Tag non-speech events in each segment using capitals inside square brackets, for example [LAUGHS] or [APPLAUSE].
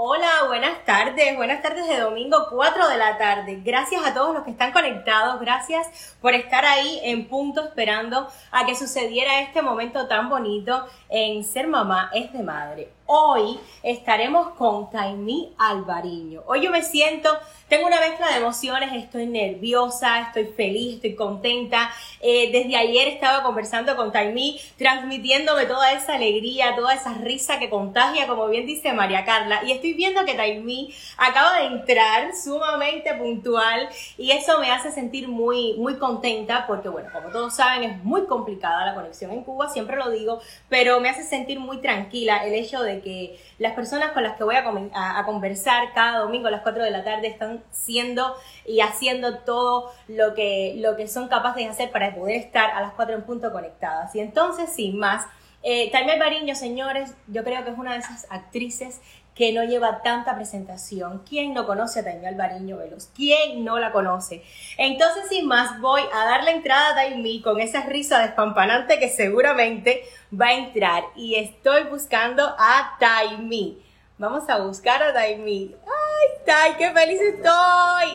Hola, buenas tardes, buenas tardes de domingo 4 de la tarde. Gracias a todos los que están conectados, gracias por estar ahí en punto esperando a que sucediera este momento tan bonito en Ser Mamá es de Madre. Hoy estaremos con Taimí Alvariño. Hoy yo me siento tengo una mezcla de emociones, estoy nerviosa, estoy feliz, estoy contenta. Eh, desde ayer estaba conversando con Taimí, transmitiéndome toda esa alegría, toda esa risa que contagia, como bien dice María Carla. Y estoy viendo que Taimí acaba de entrar sumamente puntual y eso me hace sentir muy, muy contenta porque, bueno, como todos saben, es muy complicada la conexión en Cuba, siempre lo digo, pero me hace sentir muy tranquila el hecho de que las personas con las que voy a, a conversar cada domingo a las 4 de la tarde están siendo y haciendo todo lo que, lo que son capaces de hacer para poder estar a las 4 en punto conectadas. Y entonces, sin más, eh, Bariño, señores, yo creo que es una de esas actrices que no lleva tanta presentación. ¿Quién no conoce a Taimé Alvariño Velos? ¿Quién no la conoce? Entonces, sin más, voy a dar la entrada a Taimí con esa risa despampanante que seguramente va a entrar. Y estoy buscando a Taimí. Vamos a buscar a Taimí. ¡Ay, qué feliz estoy!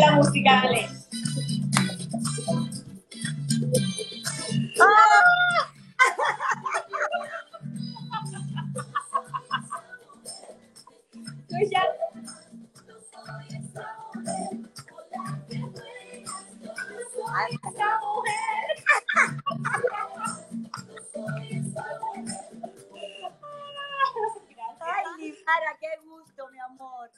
la música, dale. Ay, esa mujer. Para qué gusto, mi amor.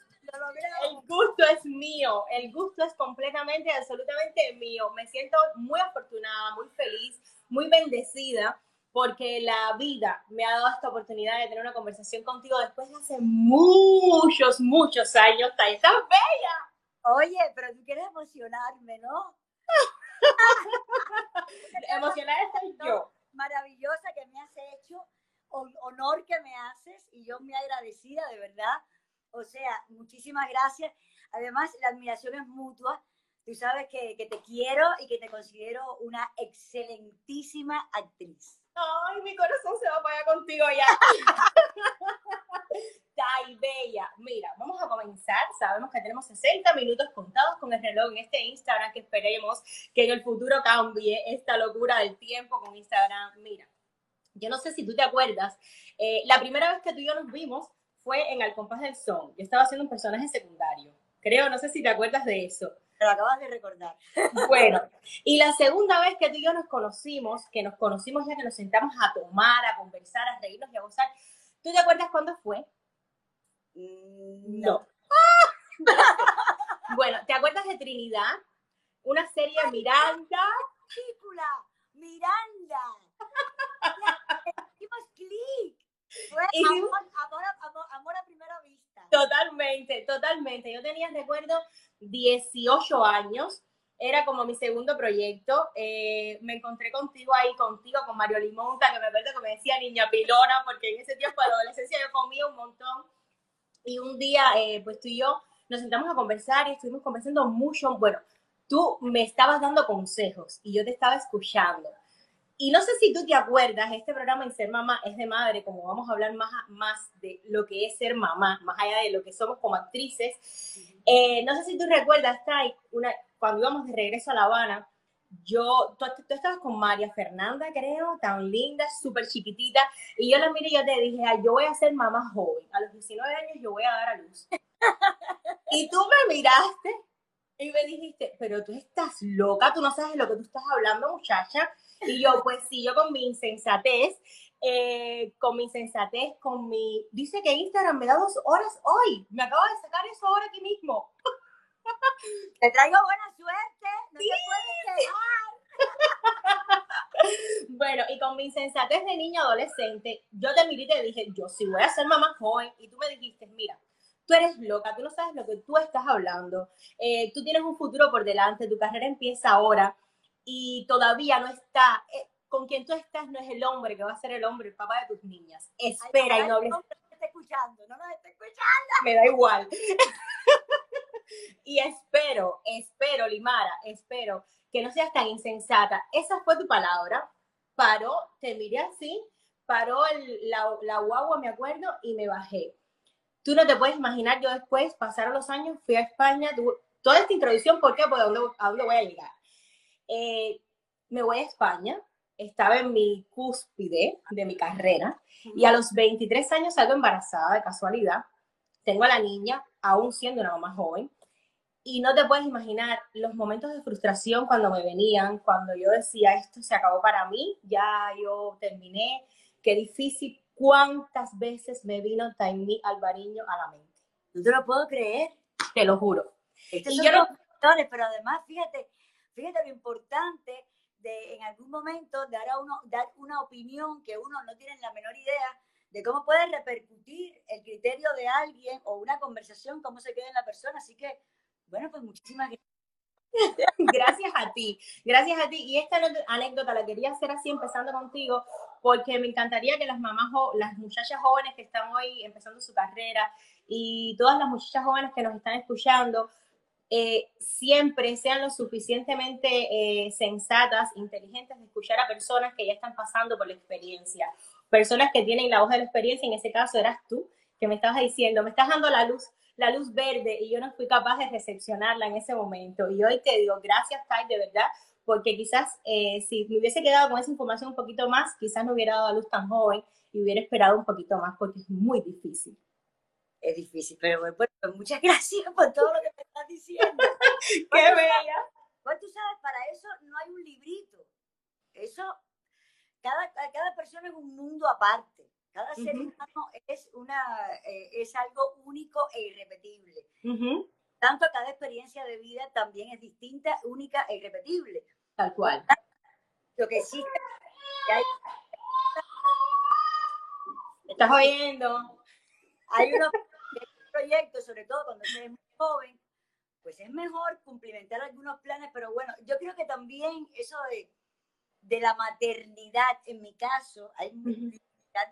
El gusto es mío, el gusto es completamente, absolutamente mío. Me siento muy afortunada, muy feliz, muy bendecida porque la vida me ha dado esta oportunidad de tener una conversación contigo después de hace muchos, muchos años. ¡Estás bella! Oye, pero tú quieres emocionarme, ¿no? [LAUGHS] Emocionar estoy yo. Maravillosa que me has hecho honor que me haces y yo muy agradecida, de verdad. O sea, muchísimas gracias. Además, la admiración es mutua. Tú sabes que, que te quiero y que te considero una excelentísima actriz. Ay, mi corazón se va a apagar contigo ya. [LAUGHS] Ay, bella. Mira, vamos a comenzar. Sabemos que tenemos 60 minutos contados con el reloj en este Instagram que esperemos que en el futuro cambie esta locura del tiempo con Instagram. Mira, yo no sé si tú te acuerdas, eh, la primera vez que tú y yo nos vimos fue en Al compás del son. Yo estaba haciendo un personaje secundario. Creo, no sé si te acuerdas de eso. Lo acabas de recordar. [LAUGHS] Bueno, [LAUGHS] y la segunda vez que tú y yo nos conocimos, que nos conocimos ya que nos sentamos a tomar, a conversar, a reírnos y a gozar, ¿tú te acuerdas cuándo fue? No. [LAUGHS] bueno, ¿te acuerdas de Trinidad? Una serie Miranda. Película, Miranda. Hicimos clic. Fue amor, a primera vista. Totalmente, totalmente. Yo tenía, recuerdo, 18 años. Era como mi segundo proyecto. Eh, me encontré contigo ahí, contigo, con Mario Limonta, que me acuerdo que me decía niña pilona, porque en ese tiempo de adolescencia yo comía un montón. Y un día, eh, pues tú y yo nos sentamos a conversar y estuvimos conversando mucho. Bueno, tú me estabas dando consejos y yo te estaba escuchando. Y no sé si tú te acuerdas, este programa en Ser Mamá es de madre, como vamos a hablar más, más de lo que es ser mamá, más allá de lo que somos como actrices. Eh, no sé si tú recuerdas, Tai, una, cuando íbamos de regreso a La Habana, yo, tú, tú, estabas con María Fernanda, creo, tan linda, súper chiquitita, y yo la miré y yo te dije, yo voy a ser mamá joven, a los 19 años yo voy a dar a luz. [LAUGHS] y tú me miraste y me dijiste, pero tú estás loca, tú no sabes de lo que tú estás hablando, muchacha. Y yo, pues sí, yo con mi insensatez, eh, con mi insensatez, con mi... Dice que Instagram me da dos horas hoy. Me acaba de sacar eso ahora aquí mismo. [LAUGHS] Te traigo buena suerte, no te puedes quedar. [LAUGHS] bueno, y con mi insensatez de niño adolescente, yo te miré y te dije, yo sí voy a ser mamá joven. Y tú me dijiste, mira, tú eres loca, tú no sabes lo que tú estás hablando, eh, tú tienes un futuro por delante, tu carrera empieza ahora y todavía no está, eh, con quien tú estás no es el hombre que va a ser el hombre, el papá de tus niñas. Espera y no hables. Está escuchando, no nos está escuchando. Me da igual. y espero, espero, Limara, espero que no seas tan insensata. Esa fue tu palabra. Paró, te miré así, paró la, la guagua, me acuerdo, y me bajé. Tú no te puedes imaginar, yo después, pasaron los años, fui a España, toda esta introducción, ¿por qué? Porque ¿a dónde, a dónde voy a llegar? Eh, me voy a España, estaba en mi cúspide de mi carrera y a los 23 años salgo embarazada de casualidad. Tengo a la niña, aún siendo una mamá joven, y no te puedes imaginar los momentos de frustración cuando me venían, cuando yo decía, esto se acabó para mí, ya yo terminé, qué difícil, cuántas veces me vino Taimí Alvariño a la mente. No te lo puedo creer. Te lo juro. y yo no... pero además, fíjate, fíjate lo importante de en algún momento dar, a uno, dar una opinión que uno no tiene la menor idea de cómo puede repercutir el criterio de alguien o una conversación, cómo se queda en la persona. Así que, bueno, pues muchísimas gracias. [LAUGHS] gracias a ti, gracias a ti. Y esta anécdota la quería hacer así, empezando contigo, porque me encantaría que las mamás, las muchachas jóvenes que están hoy empezando su carrera y todas las muchachas jóvenes que nos están escuchando, eh, siempre sean lo suficientemente eh, sensatas, inteligentes de escuchar a personas que ya están pasando por la experiencia, personas que tienen la hoja de la experiencia, en ese caso eras tú, que me estabas diciendo, me estás dando la luz, la luz verde y yo no fui capaz de recepcionarla en ese momento. Y hoy te digo, gracias, Tai, de verdad, porque quizás eh, si me hubiese quedado con esa información un poquito más, quizás no hubiera dado a luz tan joven y hubiera esperado un poquito más, porque es muy difícil es difícil, pero bueno, pues muchas [LAUGHS] gracias por todo lo que me estás diciendo. [LAUGHS] ¡Qué bella! Pues tú sabes, para eso no hay un librito. Eso, cada, cada persona es un mundo aparte. Cada ser humano es, una, eh, es algo único e irrepetible. Tanto cada experiencia de vida también es distinta, única e irrepetible. Tal cual. Lo que existe. Hay... ¿Estás oyendo? Hay unos proyecto, sobre todo cuando eres muy joven, pues es mejor cumplimentar algunos planes, pero bueno, yo creo que también eso de, de la maternidad, en mi caso, hay muchas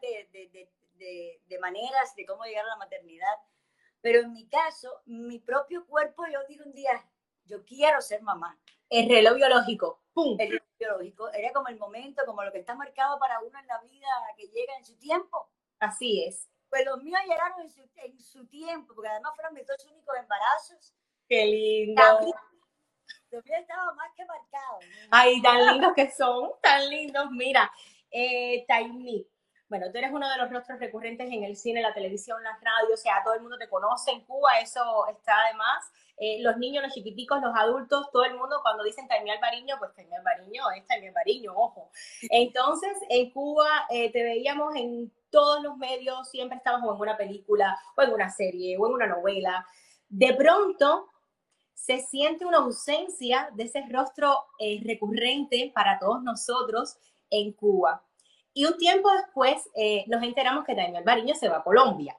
de, de, de, maneras de cómo llegar a la maternidad, pero en mi caso, mi propio cuerpo, yo dije un día, yo quiero ser mamá. El reloj biológico, ¡pum! El reloj biológico, era como el momento, como lo que está marcado para uno en la vida que llega en su tiempo. Así es. Pues los míos llegaron en su, en su tiempo, porque además fueron mis dos únicos embarazos. Qué lindo. Los míos estaban más que marcados. Ay, tan lindos que son, tan lindos. Mira, eh, Taimi, bueno, tú eres uno de los rostros recurrentes en el cine, la televisión, la radio, o sea, todo el mundo te conoce en Cuba, eso está además. Eh, los niños, los chiquiticos, los adultos, todo el mundo cuando dicen Taimi Albariño, pues Taimi Albariño es Taimi Albariño, ojo. Entonces, en Cuba eh, te veíamos en todos los medios, siempre estabas en una película o en una serie o en una novela. De pronto se siente una ausencia de ese rostro eh, recurrente para todos nosotros en Cuba. Y un tiempo después eh, nos enteramos que Taimi Albariño se va a Colombia.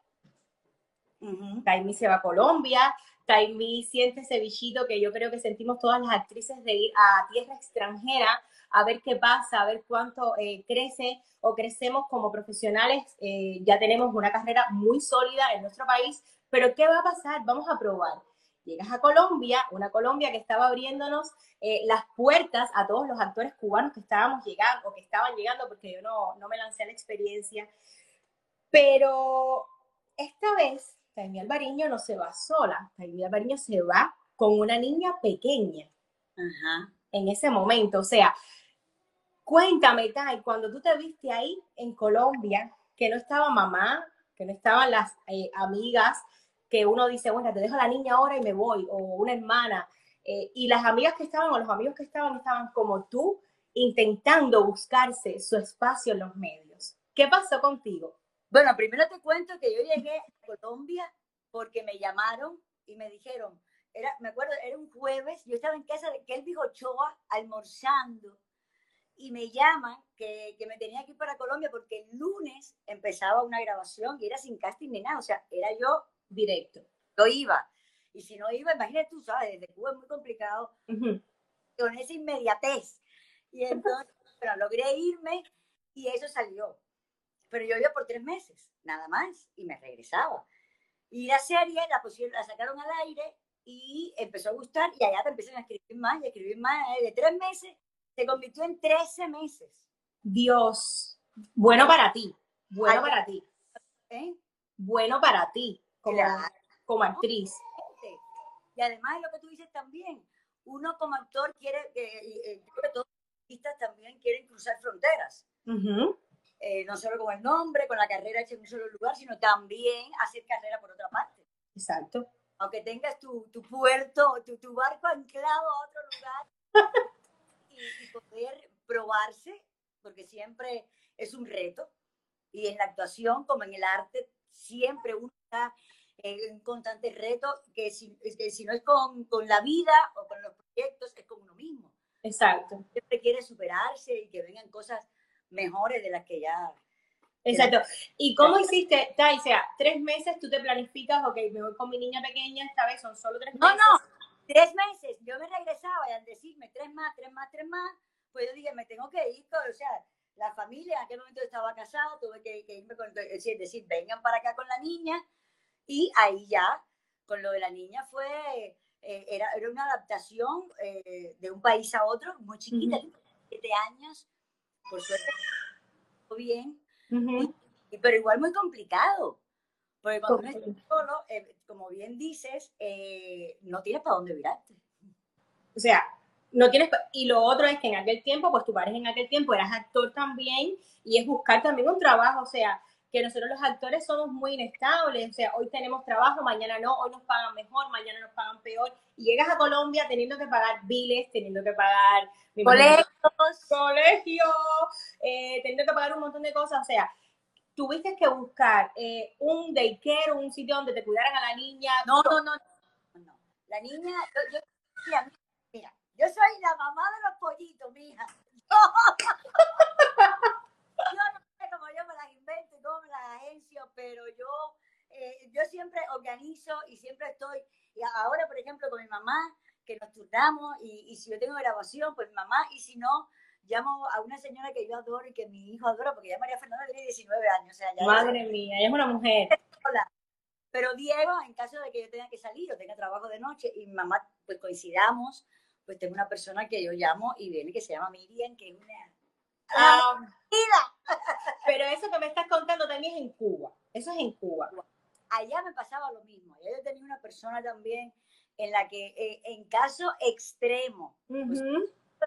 Uh se va a Colombia, Taimi siente ese bichito que yo creo que sentimos todas las actrices de ir a tierra extranjera a ver qué pasa, a ver cuánto eh, crece o crecemos como profesionales. Eh, ya tenemos una carrera muy sólida en nuestro país, pero ¿qué va a pasar? Vamos a probar. Llegas a Colombia, una Colombia que estaba abriéndonos eh, las puertas a todos los actores cubanos que estábamos llegando o que estaban llegando, porque yo no, no me lancé a la experiencia. Pero esta vez, Taimí Albariño no se va sola. Taimí Albariño se va con una niña pequeña. En ese momento, o sea, Cuéntame, Tai, cuando tú te viste ahí en Colombia, que no estaba mamá, que no estaban las eh, amigas, que uno dice, bueno, te dejo la niña ahora y me voy, o una hermana, eh, y las amigas que estaban o los amigos que estaban estaban como tú, intentando buscarse su espacio en los medios. ¿Qué pasó contigo? Bueno, primero te cuento que yo llegué a Colombia porque me llamaron y me dijeron, era, me acuerdo, era un jueves, yo estaba en casa de Kelvin Ochoa almorzando y me llaman que, que, me tenía que ir para Colombia porque el lunes empezaba una grabación y era sin casting ni nada, o sea, era yo directo, yo iba. Y si no iba, imagínate tú, ¿sabes? Desde Cuba es muy complicado, con esa inmediatez. Y entonces, [LAUGHS] bueno, logré irme y eso salió. Pero yo iba por tres meses, nada más, y me regresaba. Y la serie la, pusieron, la sacaron al aire y empezó a gustar y allá te empiezan a escribir más y a escribir más. De tres meses se convirtió en 13 meses. Dios. Bueno para ti, bueno para ti. ¿eh? Bueno para ti, como, Claro. como actriz. Y además lo que tú dices también, uno como actor quiere, eh, eh, creo que todos los artistas también quieren cruzar fronteras. Eh, no solo con el nombre, con la carrera hecha en un solo lugar, sino también hacer carrera por otra parte. Exacto. Aunque tengas tu, tu puerto, tu, tu barco anclado a otro lugar [LAUGHS] y, poder probarse, porque siempre es un reto. Y en la actuación, como en el arte, siempre uno está en constante reto, que si, que si no es con, con la vida o con los proyectos, es con uno mismo. Exacto. Siempre quiere superarse y que vengan cosas mejores de las que ya Exacto. ¿Y cómo hiciste, Tai? O sea, tres meses tú te planificas, ok, me voy con mi niña pequeña, esta vez son solo tres No, meses. no, tres meses. Yo me regresaba y al decirme tres más, tres más, tres más, pues yo dije, me tengo que ir. con- O sea, la familia, en aquel momento estaba casada, tuve que, que irme con, es decir, decir, vengan para acá con la niña. Y ahí ya, con lo de la niña fue, eh, era, era una adaptación eh, de un país a otro, muy chiquita, siete años, por suerte, todo bien. Y- pero igual muy complicado. Porque cuando uno está solo, eh, como bien dices, eh, no tienes para dónde virarte. O sea, no tienes. Y lo otro es que en aquel tiempo, pues tu pareja en aquel tiempo eras actor también, y es buscar también un trabajo. O sea, que nosotros los actores somos muy inestables. O sea, hoy tenemos trabajo, mañana no, hoy nos pagan mejor, mañana nos pagan peor. Y llegas a Colombia teniendo que pagar biles, teniendo que pagar. Colegios. colegio, eh, teniendo que pagar un montón de cosas. O sea, tuviste que buscar eh, un daycare, un sitio donde te cuidaran a la niña. No, no, no, no, no. La niña, yo, yo- mira, mira, yo soy la mamá de los pollitos, mija. Yo, yo no sé cómo yo me las invento cómo me las agencio, pero yo, eh, yo siempre organizo y siempre estoy. Y ahora, por ejemplo, con mi mamá, que nos turnamos, y, y si yo tengo grabación, pues mi mamá, y si no, llamo a una señora que yo adoro y que mi hijo adora, porque ya María Fernanda tiene 19 años, o sea, ya Madre mía, ella es una mujer. Pero Diego, en caso de que yo tenga que salir o tenga trabajo de noche y mi mamá, pues coincidamos, pues tengo una persona que yo llamo y viene que se llama Miriam, que es una... Ah, vida. pero eso que me estás contando también es en Cuba. Eso es en Cuba. Allá me pasaba lo mismo. Allá yo tenía una persona también en la que, eh, en caso extremo, Ujú.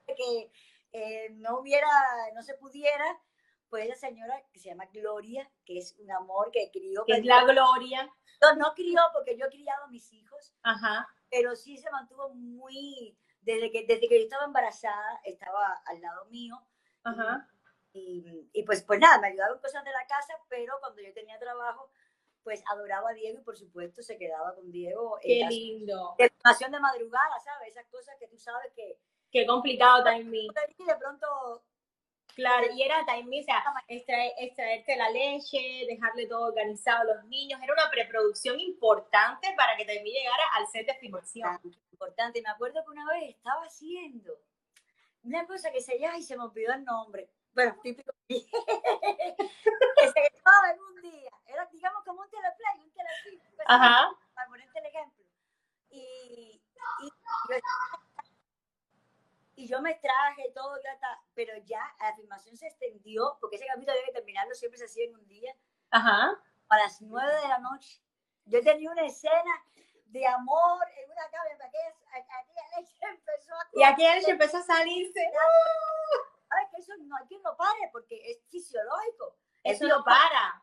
de que eh, no hubiera, no se pudiera, pues la señora que se llama Gloria, que es un amor que crió, Que es la gloria. no, no crió porque yo he criado a mis hijos, Ajá. pero sí se mantuvo muy, desde que, desde que yo estaba embarazada, estaba al lado mío. Ajá. Y, y pues, pues nada, me ayudaba en cosas de la casa, pero cuando yo tenía trabajo, pues adoraba a Diego y por supuesto se quedaba con Diego. Qué lindo. formación de madrugada, ¿sabes? Esas cosas que tú sabes que Qué complicado también. y de pronto Claro, y era también, o sea, extraer- extraerte la leche, dejarle todo organizado a los niños. Era una preproducción importante para que también llegara al set de filmación. importante. Me acuerdo que una vez estaba haciendo una cosa que se llama y se me olvidó el nombre. Bueno, típico. [LAUGHS] que se grababa en un día. Era, digamos, como un teleplay, un telefilm. Para ponerte el ejemplo. Y, y, yo, y yo me traje todo, ya está, pero ya la filmación se extendió, porque ese capítulo que terminarlo, siempre se hacía en un día, Ajá. a las nueve de la noche. Yo tenía una escena de amor en una cama, y aquella, leche empezó a Y empezó a salirse. ¿Sabes que eso no hay quien lo pare porque es fisiológico? Es Eso no para.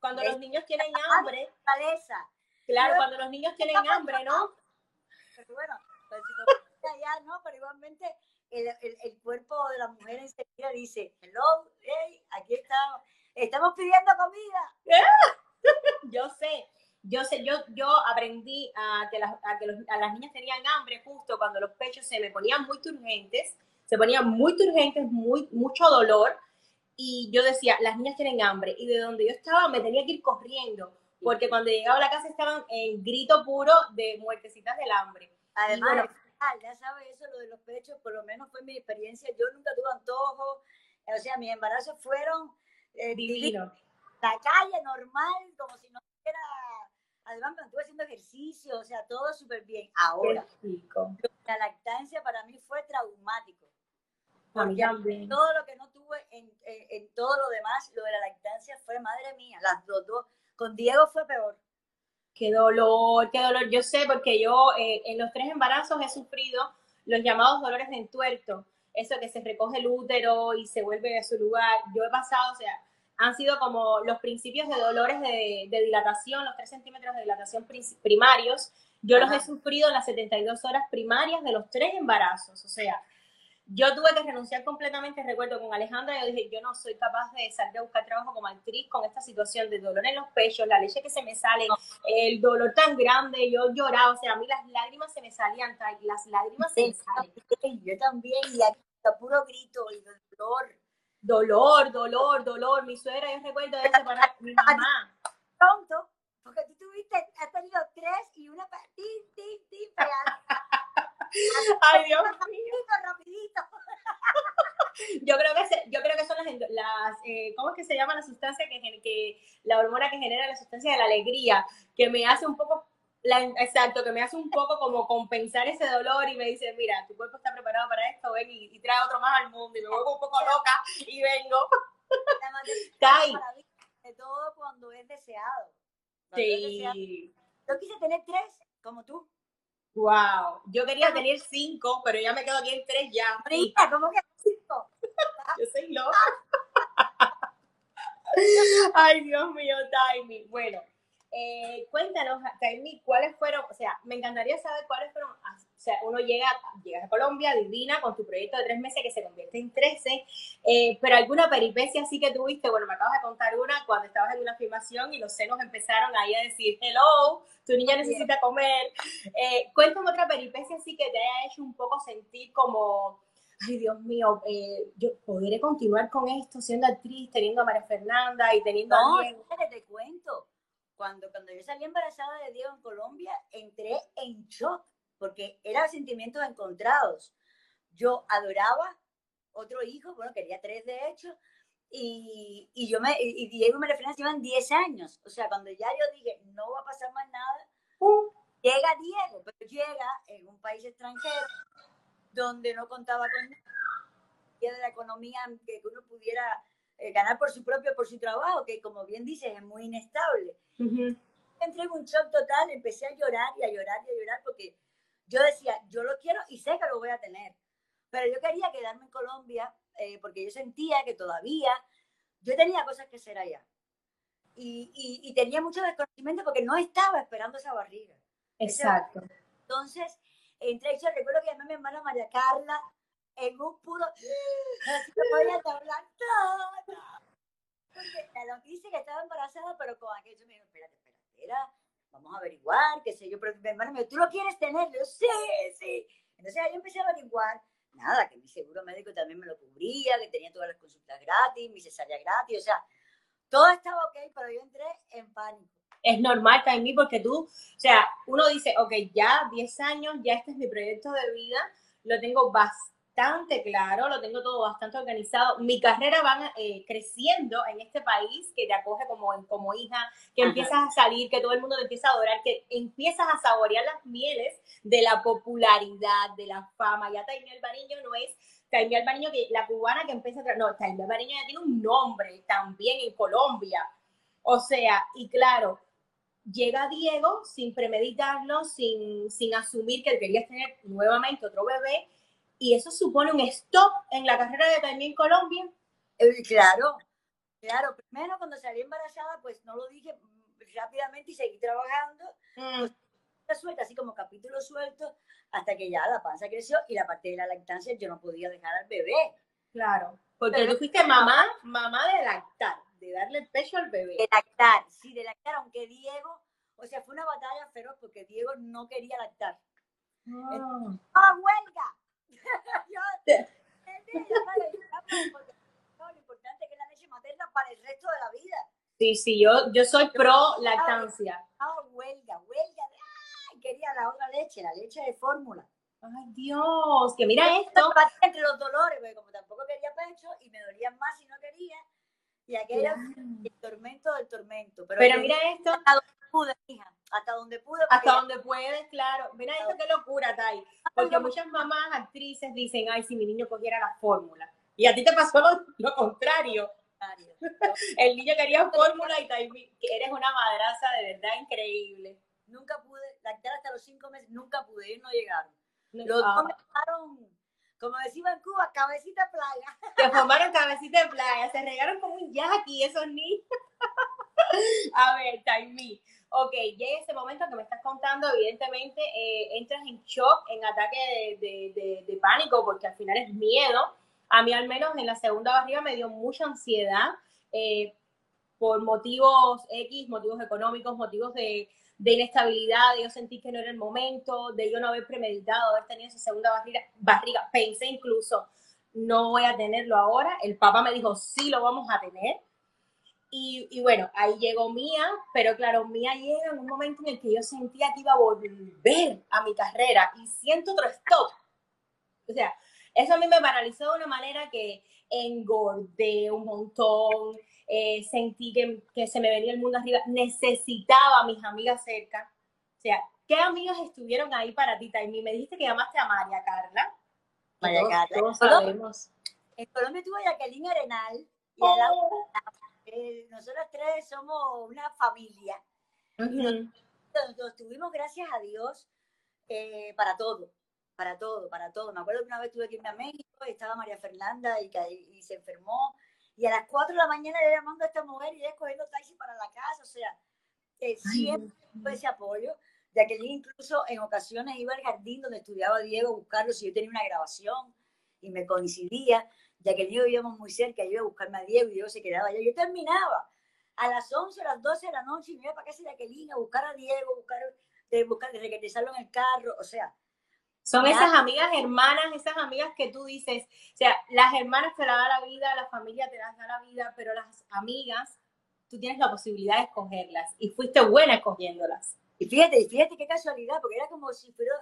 Cuando los niños tienen hambre, claro, cuando los niños tienen hambre, ¿no? Pero bueno, pues, si no, ya no, pero igualmente el, el, el cuerpo de la mujer enseguida dice, hello, hey, aquí estamos, estamos pidiendo comida. [LAUGHS] Yo sé, yo sé, yo, yo aprendí a que, las, a que los- a las niñas tenían hambre justo cuando los pechos se me ponían muy turgentes, se ponían muy turgentes, muy, mucho dolor, y yo decía, las niñas tienen hambre, y de donde yo estaba me tenía que ir corriendo, porque cuando llegaba a la casa estaban en grito puro de muertecitas del hambre. Además, bueno. Ah, ya sabes eso, lo de los pechos, por lo menos fue mi experiencia. Yo nunca tuve antojos, o sea, mis embarazos fueron eh, Divino. la calle normal, como si no fuera. Además, me estuve haciendo ejercicio, o sea, todo súper bien. Ahora, la lactancia para mí fue traumático. Porque todo lo que no tuve en, en, todo lo demás, lo de la lactancia fue, madre mía, las dos, dos. Con Diego fue peor. Qué dolor, qué dolor. Yo sé porque yo eh, en los tres embarazos he sufrido los llamados dolores de entuerto. Eso que se recoge el útero y se vuelve a su lugar. Yo he pasado, o sea, han sido como los principios de dolores de, dilatación, los 3 centímetros de dilatación primarios. Yo los he sufrido en las 72 horas primarias de los tres embarazos. O sea, yo tuve que renunciar completamente, recuerdo con Alejandra, yo dije, yo no soy capaz de salir a buscar trabajo como actriz con esta situación de dolor en los pechos, la leche que se me sale, el dolor tan grande, yo lloraba, o sea, a mí las lágrimas se me salían, las lágrimas se me salen. Yo también, y aquí puro grito, y dolor dolor, dolor, dolor. Mi suegra, yo recuerdo de separar [LAUGHS] mi mamá. Pronto, porque tú tuviste, has tenido tres y una para tin, tin, Ay, Dios mío. Rapidito, [LAUGHS] Yo creo que yo creo que son las, las eh, ¿cómo es que se llama la sustancia que, que la hormona que genera la sustancia de la alegría, que me hace un poco exacto, que me hace un poco como compensar ese dolor y me dice, mira, tu cuerpo está preparado para esto, ven y, trae otro más al mundo y me vuelvo un poco loca y vengo. [LAUGHS] De todo cuando es deseado. sí. Yo quise tener tres, como tú. Wow, yo quería tener cinco, pero ya me quedo aquí en tres ya. ¿cómo que cinco? [LAUGHS] yo soy loca. [LAUGHS] Ay, Dios mío, Taimi. Bueno, eh, cuéntanos, Taimi, cuáles fueron, o sea, me encantaría saber cuáles fueron, sea, uno llega, llega a Colombia, divina, con tu proyecto de tres meses que se convierte en trece, eh, pero alguna peripecia así que tuviste, bueno, me acabas de contar una cuando estabas en una filmación y los senos empezaron ahí a decir, hello, tu niña necesita comer. Eh, cuéntame otra peripecia así que te haya hecho un poco sentir como, ay Dios mío, eh, yo podré continuar con esto siendo actriz, teniendo a María Fernanda y teniendo no, a te cuento. Cuando, cuando yo salí embarazada de Diego en Colombia, entré en shock, porque eran sentimientos encontrados. Yo adoraba otro hijo, bueno, quería tres de hecho, y, y yo me, y Diego y María Fernanda llevan 10 años. O sea, cuando ya yo dije, no va a pasar más nada, llega Diego, pero llega en un país extranjero donde no contaba con nada, de la economía que uno pudiera eh, ganar por su propio, por su trabajo, que como bien dices, es muy inestable. Entré en un shock total, empecé a llorar y a llorar y a llorar porque yo decía, yo lo quiero y sé que lo voy a tener. Pero yo quería quedarme en Colombia eh, porque yo sentía que todavía yo tenía cosas que hacer allá. Y, y, tenía mucho desconocimiento porque no estaba esperando esa barriga. Exacto. Entonces, entré, yo recuerdo que llamé a mi hermana María Carla, en un puro, así que podía hablar todo. Porque la dice que estaba embarazada, pero con aquello me dijo, espérate, espérate, espera, vamos a averiguar, qué sé yo, pero mi hermano me dijo, ¿tú lo quieres tener? Yo, sí, sí. Entonces ahí empecé a averiguar, nada, que mi seguro médico también me lo cubría, que tenía todas las consultas gratis, mi cesárea gratis, o sea, todo estaba ok, pero yo entré en pánico. Es normal también porque tú, o sea, uno dice, ok, ya 10 años, ya este es mi proyecto de vida, lo tengo bastante bastante claro, lo tengo todo bastante organizado. Mi carrera va eh, creciendo en este país que te acoge como, como hija, que empiezas a salir, que todo el mundo te empieza a adorar, que empiezas a saborear las mieles de la popularidad, de la fama. Ya Taimí Albariño no es Taimí Albariño, que la cubana que empieza a... No, Taimí Albariño ya tiene un nombre también en Colombia. O sea, y claro, llega Diego sin premeditarlo, sin, sin asumir que querías tener nuevamente otro bebé y eso supone un stop en la carrera de también Colombia. Eh, claro, claro. Primero cuando salí embarazada, pues no lo dije rápidamente y seguí trabajando. Mm. Pues, suelta, así como capítulo suelto, hasta que ya la panza creció y la parte de la lactancia yo no podía dejar al bebé. Claro, porque tú fuiste mamá, mamá de lactar, de darle el pecho al bebé. De lactar, sí, de lactar, aunque Diego, o sea, fue una batalla feroz porque Diego no quería lactar. Oh. ¡Ah, huelga! Lo importante es que la leche materna para el resto de la vida. Sí, sí, yo, yo soy pro lactancia. Ah, huelga, huelga. Ay, quería la otra leche, la leche de fórmula. Ay, Dios, que mira esto. Entre los dolores, porque como tampoco quería pecho y me dolían más si no quería. Y aquello, el tormento del tormento. Pero, Pero mira esto. Hasta donde pude, hija. Hasta donde pude. Hasta donde puedes, claro. Mira esto qué locura, Tai. Porque muchas mamás, actrices dicen, ay, si mi niño cogiera la fórmula. Y a ti te pasó lo, contrario. El niño quería fórmula y que eres una madraza de verdad increíble. Nunca pude, lactar hasta los cinco meses, nunca pude, ellos no llegaron. Los dos me dejaron, como decimos en Cuba, cabecita de playa. [LAUGHS] Se formaron cabecita de playa, se regaron como un yaqui esos niños. [LAUGHS] A ver, Taimi. Ok, llega ese momento que me estás contando, evidentemente eh, entras en shock, en ataque de, pánico, porque al final es miedo. A mí al menos en la segunda barriga me dio mucha ansiedad eh, por motivos X, motivos económicos, motivos de, inestabilidad, de yo sentí que no era el momento, de yo no haber premeditado, haber tenido esa segunda barriga, barriga. Pensé incluso, no voy a tenerlo ahora. El papá me dijo, sí lo vamos a tener. Y, bueno, ahí llegó Mía, pero claro, Mía llega en un momento en el que yo sentía que iba a volver a mi carrera y siento otro stop. O sea, eso a mí me paralizó de una manera que engordé un montón, eh, sentí que, que, se me venía el mundo arriba, necesitaba a mis amigas cerca. O sea, ¿qué amigas estuvieron ahí para ti, Taimi? Me dijiste que llamaste a María Carla. María Carla. Todos sabemos. En Colombia tuvo a Jacqueline Arenal y a la oh eh, nosotras tres somos una familia. nos, tuvimos, gracias a Dios, eh, para todo, para todo, para todo. Me acuerdo que una vez tuve que irme a México y estaba María Fernanda y, y se enfermó. Y a las 4 de la mañana le llamando a esta mujer y ella cogiendo taxi para la casa. O sea, eh, siempre tuve ese apoyo. Jacqueline incluso en ocasiones iba al jardín donde estudiaba Diego a buscarlo si yo tenía una grabación y me coincidía ya que el niño vivíamos muy cerca, yo iba a buscarme a Diego y Diego se quedaba allá. Yo terminaba a las 11, a las 12 de la noche y me iba para casa de Jacqueline a buscar a Diego, buscar, de, buscar, de regresarlo en el carro, o sea. Son esas amigas hermanas, esas amigas que tú dices, o sea, las hermanas te la da la vida, la familia te las da la vida, pero las amigas, tú tienes la posibilidad de escogerlas y fuiste buena escogiéndolas. Y fíjate, fíjate qué casualidad, porque era como si fuera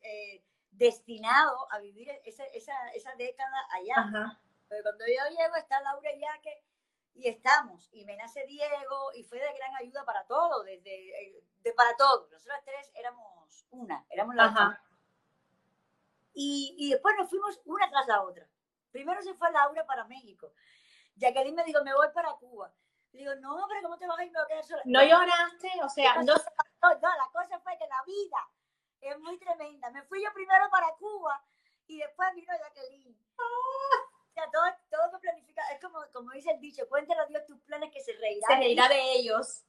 eh, destinado a vivir esa, esa, esa década allá. Pero cuando yo llego está Laura Yaque y estamos, y me nace Diego, y fue de gran ayuda para todo, desde, eh, de, para todos. Nosotros tres éramos una, éramos la y, y, después nos fuimos una tras la otra. Primero se fue Laura para México. Jacqueline me dijo, me voy para Cuba. Le digo, no, pero ¿cómo te vas a ir? Me voy a sola. ¿No lloraste? O sea, no... no... la cosa fue que la vida es muy tremenda. Me fui yo primero para Cuba y después vino Jacqueline. O sea, todo, todo planificado. Es como, como dice el dicho, cuéntale a Dios tus planes que se reirá. Se reirá de ellos.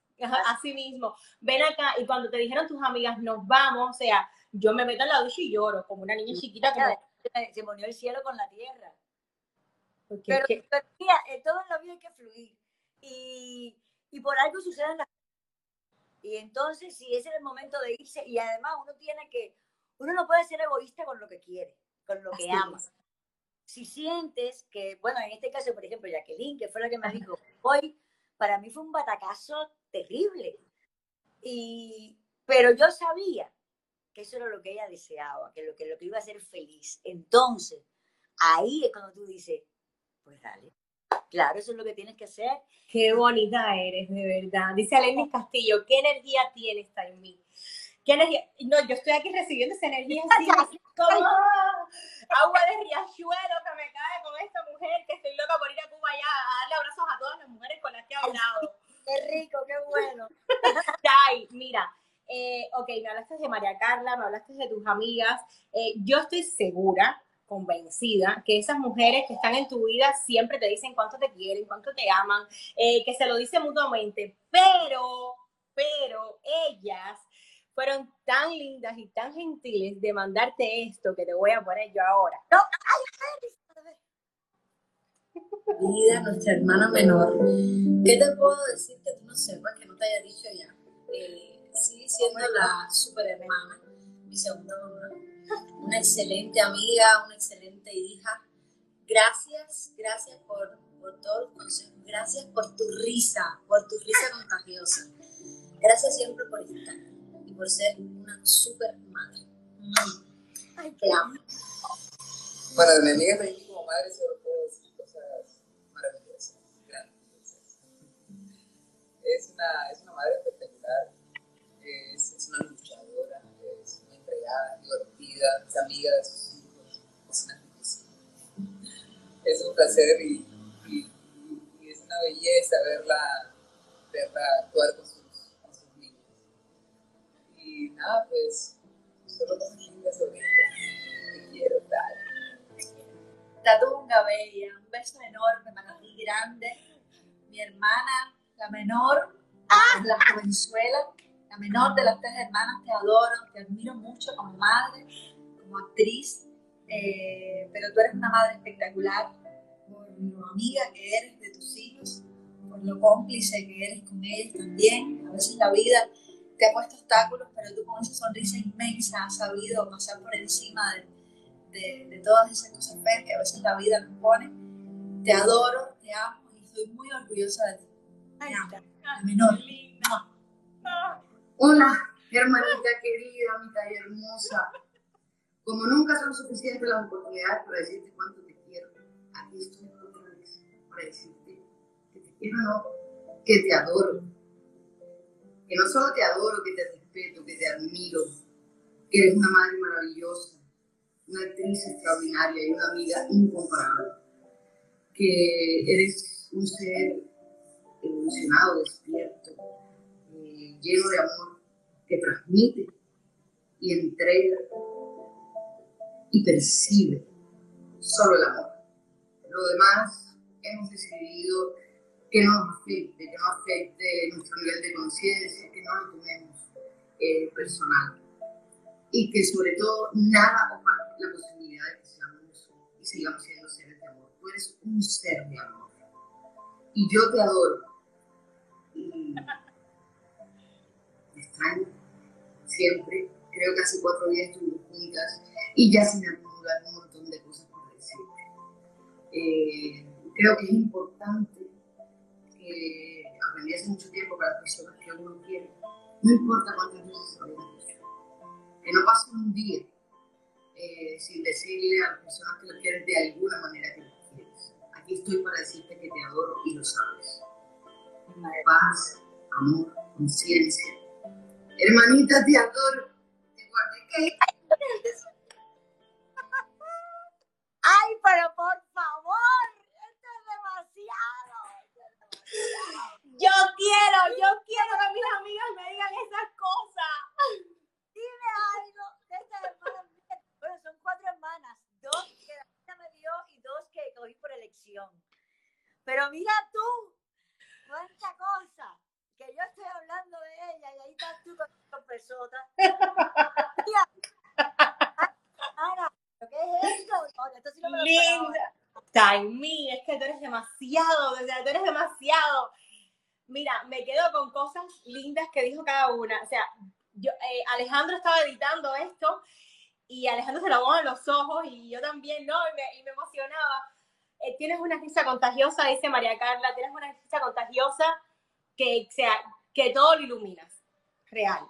Así mismo. Ven acá y cuando te dijeron tus amigas, nos vamos, o sea, yo me meto en la ducha y lloro, como una niña chiquita. Como... Se unió el cielo con la tierra. pero, pero mira, todo en la vida hay que fluir. Y, y por algo suceden las y entonces, si ese es el momento de irse, y además uno tiene que, uno no puede ser egoísta con lo que quiere, con lo que ama. Si sientes que, bueno, en este caso, por ejemplo, Jacqueline, que fue la que me dijo, hoy, para mí fue un batacazo terrible. Y, pero yo sabía que eso era lo que ella deseaba, que lo que, lo que iba a ser feliz. Entonces, ahí es cuando tú dices, pues dale, Claro, eso es lo que tienes que hacer. Qué bonita eres, de verdad. Dice Alenis Castillo, ¿qué energía tienes, Taimi? ¿Qué energía? No, yo estoy aquí recibiendo esa energía así, [LAUGHS] como agua de riachuelo que me cae con esta mujer, que estoy loca por ir a Cuba ya a darle abrazos a todas las mujeres con las que he hablado. Qué rico, qué bueno. [LAUGHS] Ay, mira, eh, ok, me hablaste de María Carla, me hablaste de tus amigas. Eh, yo estoy segura convencida que esas mujeres que están en tu vida siempre te dicen cuánto te quieren, cuánto te aman, eh, que se lo dicen mutuamente, pero, pero ellas fueron tan lindas y tan gentiles de mandarte esto que te voy a poner yo ahora. No, Vida, nuestra hermana menor. ¿Qué te puedo decir que tú no sepas, que no te haya dicho ya? Eh, sigue siendo la super hermana, mi segunda mamá una excelente amiga, una excelente hija. Gracias, gracias por, por todos los consejos. Gracias por tu risa, por tu risa contagiosa. Gracias siempre por estar y por ser una super madre. Ay, te amo. Bueno, de mi amiga como madre solo puedo decir Es una, es una madre espectacular, es, es una luchadora, es una entregada, divertida, es amiga de sus hijos, es una Es un placer y, es una belleza verla, verla actuar con sus, con sus niños. Y nada, pues, solo cosas lindas sobre ella. Te quiero. Tatunga Bella, un beso enorme para ti, grande. Mi hermana, la menor, la jovenzuela, la menor de las tres hermanas, te adoro, te admiro mucho como madre, como actriz, eh, pero tú eres una madre espectacular por lo amiga que eres de tus hijos, por lo cómplice que eres con ellos también. A veces la vida te ha puesto obstáculos, pero tú con esa sonrisa inmensa has sabido pasar por encima de, de, de todas esas cosas feas que a veces la vida nos pone. Te adoro, te amo y estoy muy orgullosa de ti. La menor. Hola, hermanita querida, mi talla hermosa. Como nunca son suficientes las oportunidades para decirte cuánto te quiero, aquí estoy otra vez para decirte que te quiero, no, que te adoro. Que no solo te adoro, que te respeto, que te admiro, que eres una madre maravillosa, una actriz extraordinaria y una amiga incomparable. Que eres un ser evolucionado, despierto, eh, lleno de amor, que transmite y entrega y percibe solo el amor. Lo demás hemos decidido que no nos afecte, que no afecte nuestro nivel de conciencia, que no lo tomemos eh, personal y que sobre todo nada opaque la posibilidad de que seamos y sigamos siendo seres de amor. Tú eres un ser de amor y yo te adoro te extraño siempre. Creo que hace cuatro días estuvimos juntas y ya se me acumulan un montón de cosas por decirte. Eh, creo que es importante que aprendí hace mucho tiempo para las personas que uno quiere, no importa cuántas veces se que no pase un día eh, sin decirle a las personas que lo quieren de alguna manera que lo quieres. Aquí estoy para decirte que te adoro y lo sabes. Paz, amor, conciencia. Hermanita, te adoro. Te guardé que Ay, pero por favor, esto es demasiado. Yo quiero, yo quiero que mis amigas me digan esas cosas. Dime algo. Bueno, son cuatro hermanas, dos que la vida me dio y dos que cogí por elección. Pero mira tú, cuánta cosa, que yo estoy hablando de ella y ahí estás tú con tu persona. Mira, Ana, ¿pero ¿qué es esto? No, esto sí no me. Linda. Taimí, es que tú eres demasiado, de verdad, tú eres demasiado. Mira, me quedo con cosas lindas que dijo cada una. O sea, yo, eh, Alejandro estaba editando esto y Alejandro se lo aguaban los ojos y yo también, ¿no? Y me, emocionaba. Eh, tienes una risa contagiosa, dice María Carla, tienes una risa contagiosa que, o sea, que todo lo iluminas. Real.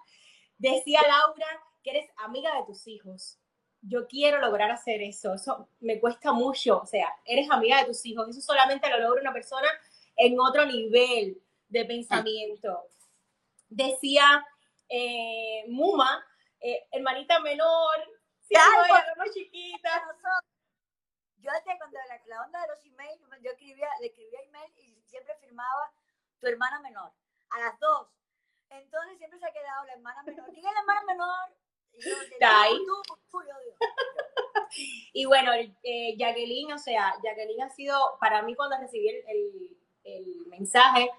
Decía Laura que eres amiga de tus hijos. Yo quiero lograr hacer eso. Eso me cuesta mucho. O sea, eres amiga de tus hijos. Eso solamente lo logra una persona en otro nivel de pensamiento. Decía eh, Muma, eh, hermanita menor, ella la más chiquita. Yo antes, cuando la, la onda de los emails, yo escribía, le escribía email y siempre firmaba tu hermana menor, a las dos. Entonces siempre se ha quedado la hermana menor. ¿Quién es la hermana menor? Y yo, Está ahí. tú, tú, yo digo. Y bueno, eh, Jacqueline, o sea, Jacqueline ha sido, para mí cuando recibí el, el- el mensaje,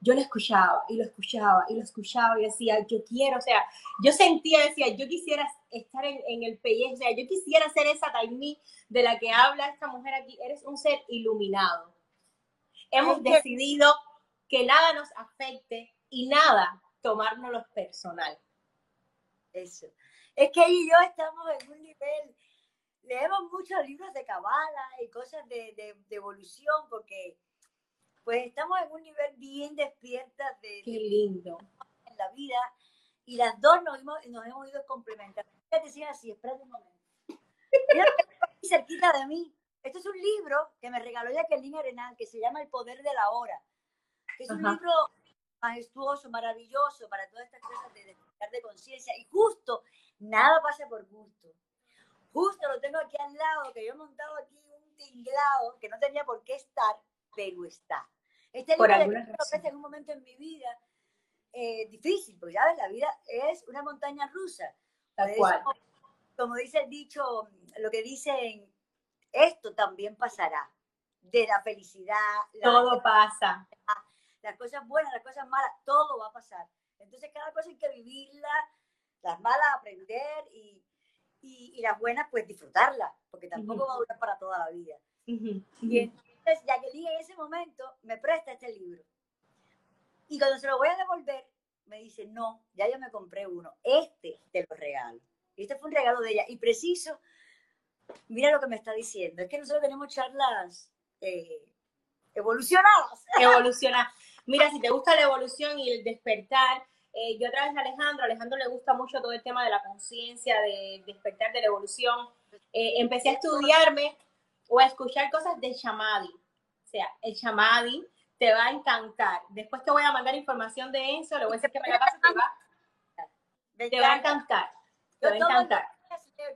yo lo escuchaba y lo escuchaba y lo escuchaba y decía, yo quiero, o sea, yo sentía, decía, yo quisiera estar en, en el pellejo, o sea, yo quisiera ser esa Taimí de la que habla esta mujer aquí, eres un ser iluminado. Hemos decidido que nada nos afecte y nada tomárnoslo personal. Eso. Es que ella y yo estamos en un nivel, leemos muchos libros de cabala y cosas de, de- de evolución porque pues estamos en un nivel bien despiertas de, Qué de- lindo. en la vida y las dos nos hemos, nos hemos ido complementando. Ella decía así, espérate un momento. Mira cerquita de mí. Este es un libro que me regaló Jacqueline Arenal que se llama El Poder de la Hora. Es un Ajá. libro majestuoso, maravilloso para todas estas cosas de despertar de conciencia. Y justo, nada pasa por gusto. Justo lo tengo aquí al lado, que yo he montado aquí un tinglado que no tenía por qué estar, pero está. Este Por libro que es un momento en mi vida eh, difícil, porque ya ves, la vida es una montaña rusa. Tal Por cual. eso, como dice el dicho, lo que dicen, esto también pasará. De la felicidad, la- Todo pasa. Las cosas buenas, las cosas malas, todo va a pasar. Entonces, cada cosa hay que vivirla, las malas aprender y, y, y las buenas, pues disfrutarlas, porque tampoco va a durar para toda la vida. Ujú, Y entonces, Jacqueline en ese momento me presta este libro. Y cuando se lo voy a devolver, me dice, no, ya yo me compré uno, este te lo regalo. Y este fue un regalo de ella. Y preciso, mira lo que me está diciendo, es que nosotros tenemos charlas eh, evolucionadas. evolucionar. Mira, si te gusta la evolución y el despertar, eh, yo a través de Alejandro, a Alejandro le gusta mucho todo el tema de la conciencia, de despertar de la evolución. Eh, empecé a estudiarme o a escuchar cosas de Shamadi. O sea, el Shamadi te va a encantar. Después te voy a mandar información de Enzo, le voy a decir que me la pase, te va, te va a encanta. encantar. Te va a encantar.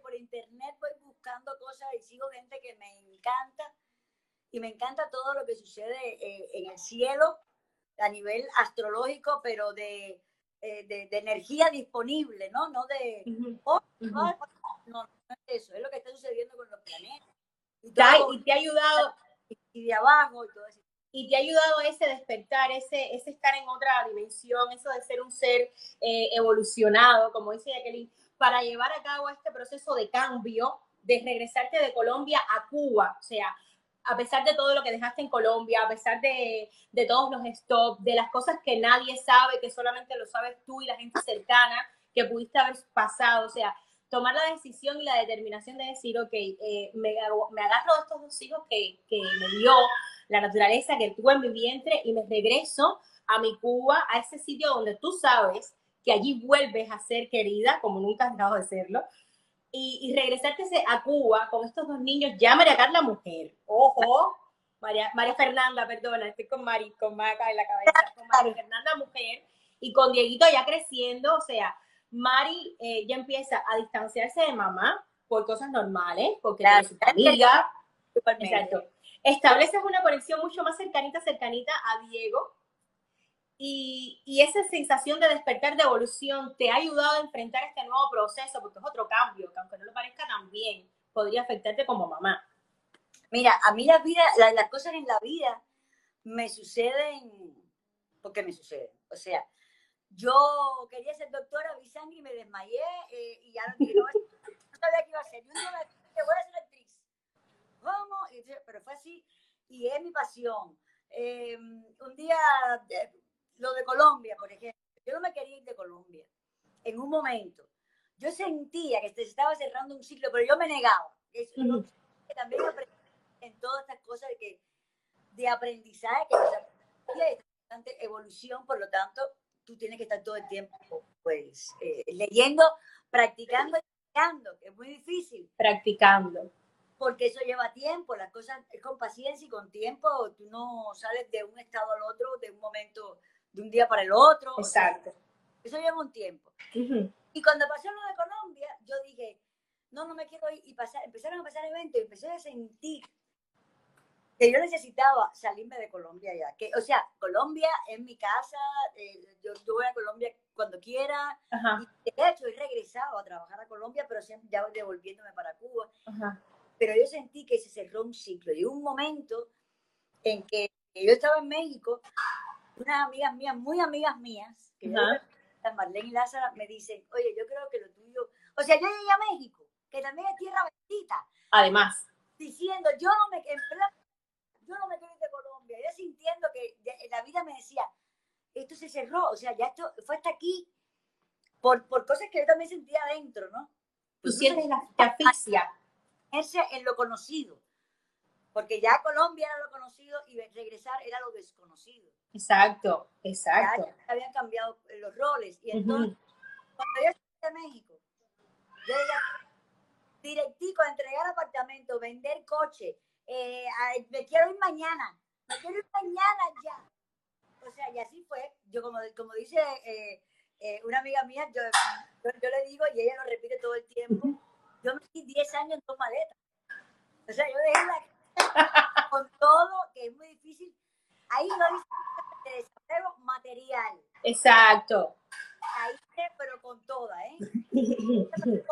por internet voy buscando cosas y sigo gente que me encanta y me encanta todo lo que sucede eh, en el cielo a nivel astrológico, pero de, eh, de, de energía disponible, ¿no? No de... Ujú, oh, ujú. no, no, no es eso, es lo que está sucediendo con los planetas. Y, Te ha- todo, Y te ha ayudado, y de abajo y todo eso. y te ha ayudado ese despertar, ese, ese estar en otra dimensión, eso de ser un ser eh, evolucionado, como dice Jacqueline, para llevar a cabo este proceso de cambio, de regresarte de Colombia a Cuba. O sea, a pesar de todo lo que dejaste en Colombia, a pesar de, de todos los stops, de las cosas que nadie sabe, que solamente lo sabes tú y la gente cercana, que pudiste haber pasado. O sea, tomar la decisión y la determinación de decir, ok, eh, me, agarro- de estos dos hijos que, que me dio la naturaleza que tuve en mi vientre y me regreso a mi Cuba, a ese sitio donde tú sabes que allí vuelves a ser querida, como nunca has dejado de serlo, y, y regresarte a Cuba con estos dos niños, ya María Carla mujer, ojo, María, María Fernanda, perdona, estoy con Mari, con Maca en la cabeza, con María Fernanda mujer, y con Dieguito ya creciendo, o sea, Mari eh, ya empieza a distanciarse de mamá por cosas normales, porque Claro. tiene su familia. Exacto. Estableces una conexión mucho más cercanita, cercanita a Diego. Y, y esa sensación de despertar de evolución te ha ayudado a enfrentar este nuevo proceso, porque es otro cambio, que aunque no lo parezca tan bien, podría afectarte como mamá. Mira, a mí la vida, la- las cosas en la vida me suceden porque me suceden. O sea, yo quería ser doctora, vi sangre y me desmayé eh, y ya no, no, no sabía qué iba a hacer. Y un día me dije, voy a ser actriz. ¿Cómo? Y pero fue así y es mi pasión. Eh, un día, eh, lo de Colombia, por ejemplo, yo no me quería ir de Colombia. En un momento, yo sentía que se estaba cerrando un ciclo, pero yo me negaba. Eso, que también aprendí en todas estas cosas de, que, de aprendizaje, que es constante evolución, por lo tanto, tú tienes que estar todo el tiempo pues eh, leyendo, practicando y practicando, que es muy difícil, Practicando. porque eso lleva tiempo, las cosas es con paciencia y con tiempo, tú no sales de un estado al otro, de un momento, de un día para el otro, o sea, Exacto. eso lleva un tiempo. Ujú. Y cuando pasó lo de Colombia, yo dije, no, no me quiero ir. Y pasar, empezaron a pasar eventos y empecé a sentir que yo necesitaba salirme de Colombia ya. Que, o sea, Colombia es mi casa, eh, yo, yo voy a Colombia cuando quiera. Ajá, Y de hecho, he regresado a trabajar a Colombia, pero siempre ya devolviéndome para Cuba. ajá. Pero yo sentí que se cerró un ciclo. Y hubo un momento en que yo estaba en México, unas amigas mías, muy amigas mías, que las Marlene y Lázara me dicen, oye, yo creo que lo tuyo, o sea, yo llegué a México, que también es tierra bendita, Además, diciendo, yo no me, en plan, yo no me quiero ir de Colombia, yo sintiendo que la vida me decía, esto se cerró, o sea, ya esto fue hasta aquí, por, por cosas que yo también sentía adentro, ¿no? tú sientes la asfixia. ese en lo conocido, porque ya Colombia era lo conocido y regresar era lo desconocido. Exacto, exacto. ya habían cambiado los roles y entonces cuando yo llegué a México, yo directico a entregar apartamento, vender coche, eh, a- me quiero ir mañana, me quiero ir mañana ya. O sea, y así fue. Yo como, como dice eh, eh, una amiga mía, yo, yo, yo le digo y ella lo repite todo el tiempo, yo me fui 10 años en dos maletas. O sea, yo dejé la [LAUGHS] con todo, que es muy difícil. Ahí lo hice de desapego material. Exacto. Ahí hice, pero con toda, ¿eh? [LAUGHS]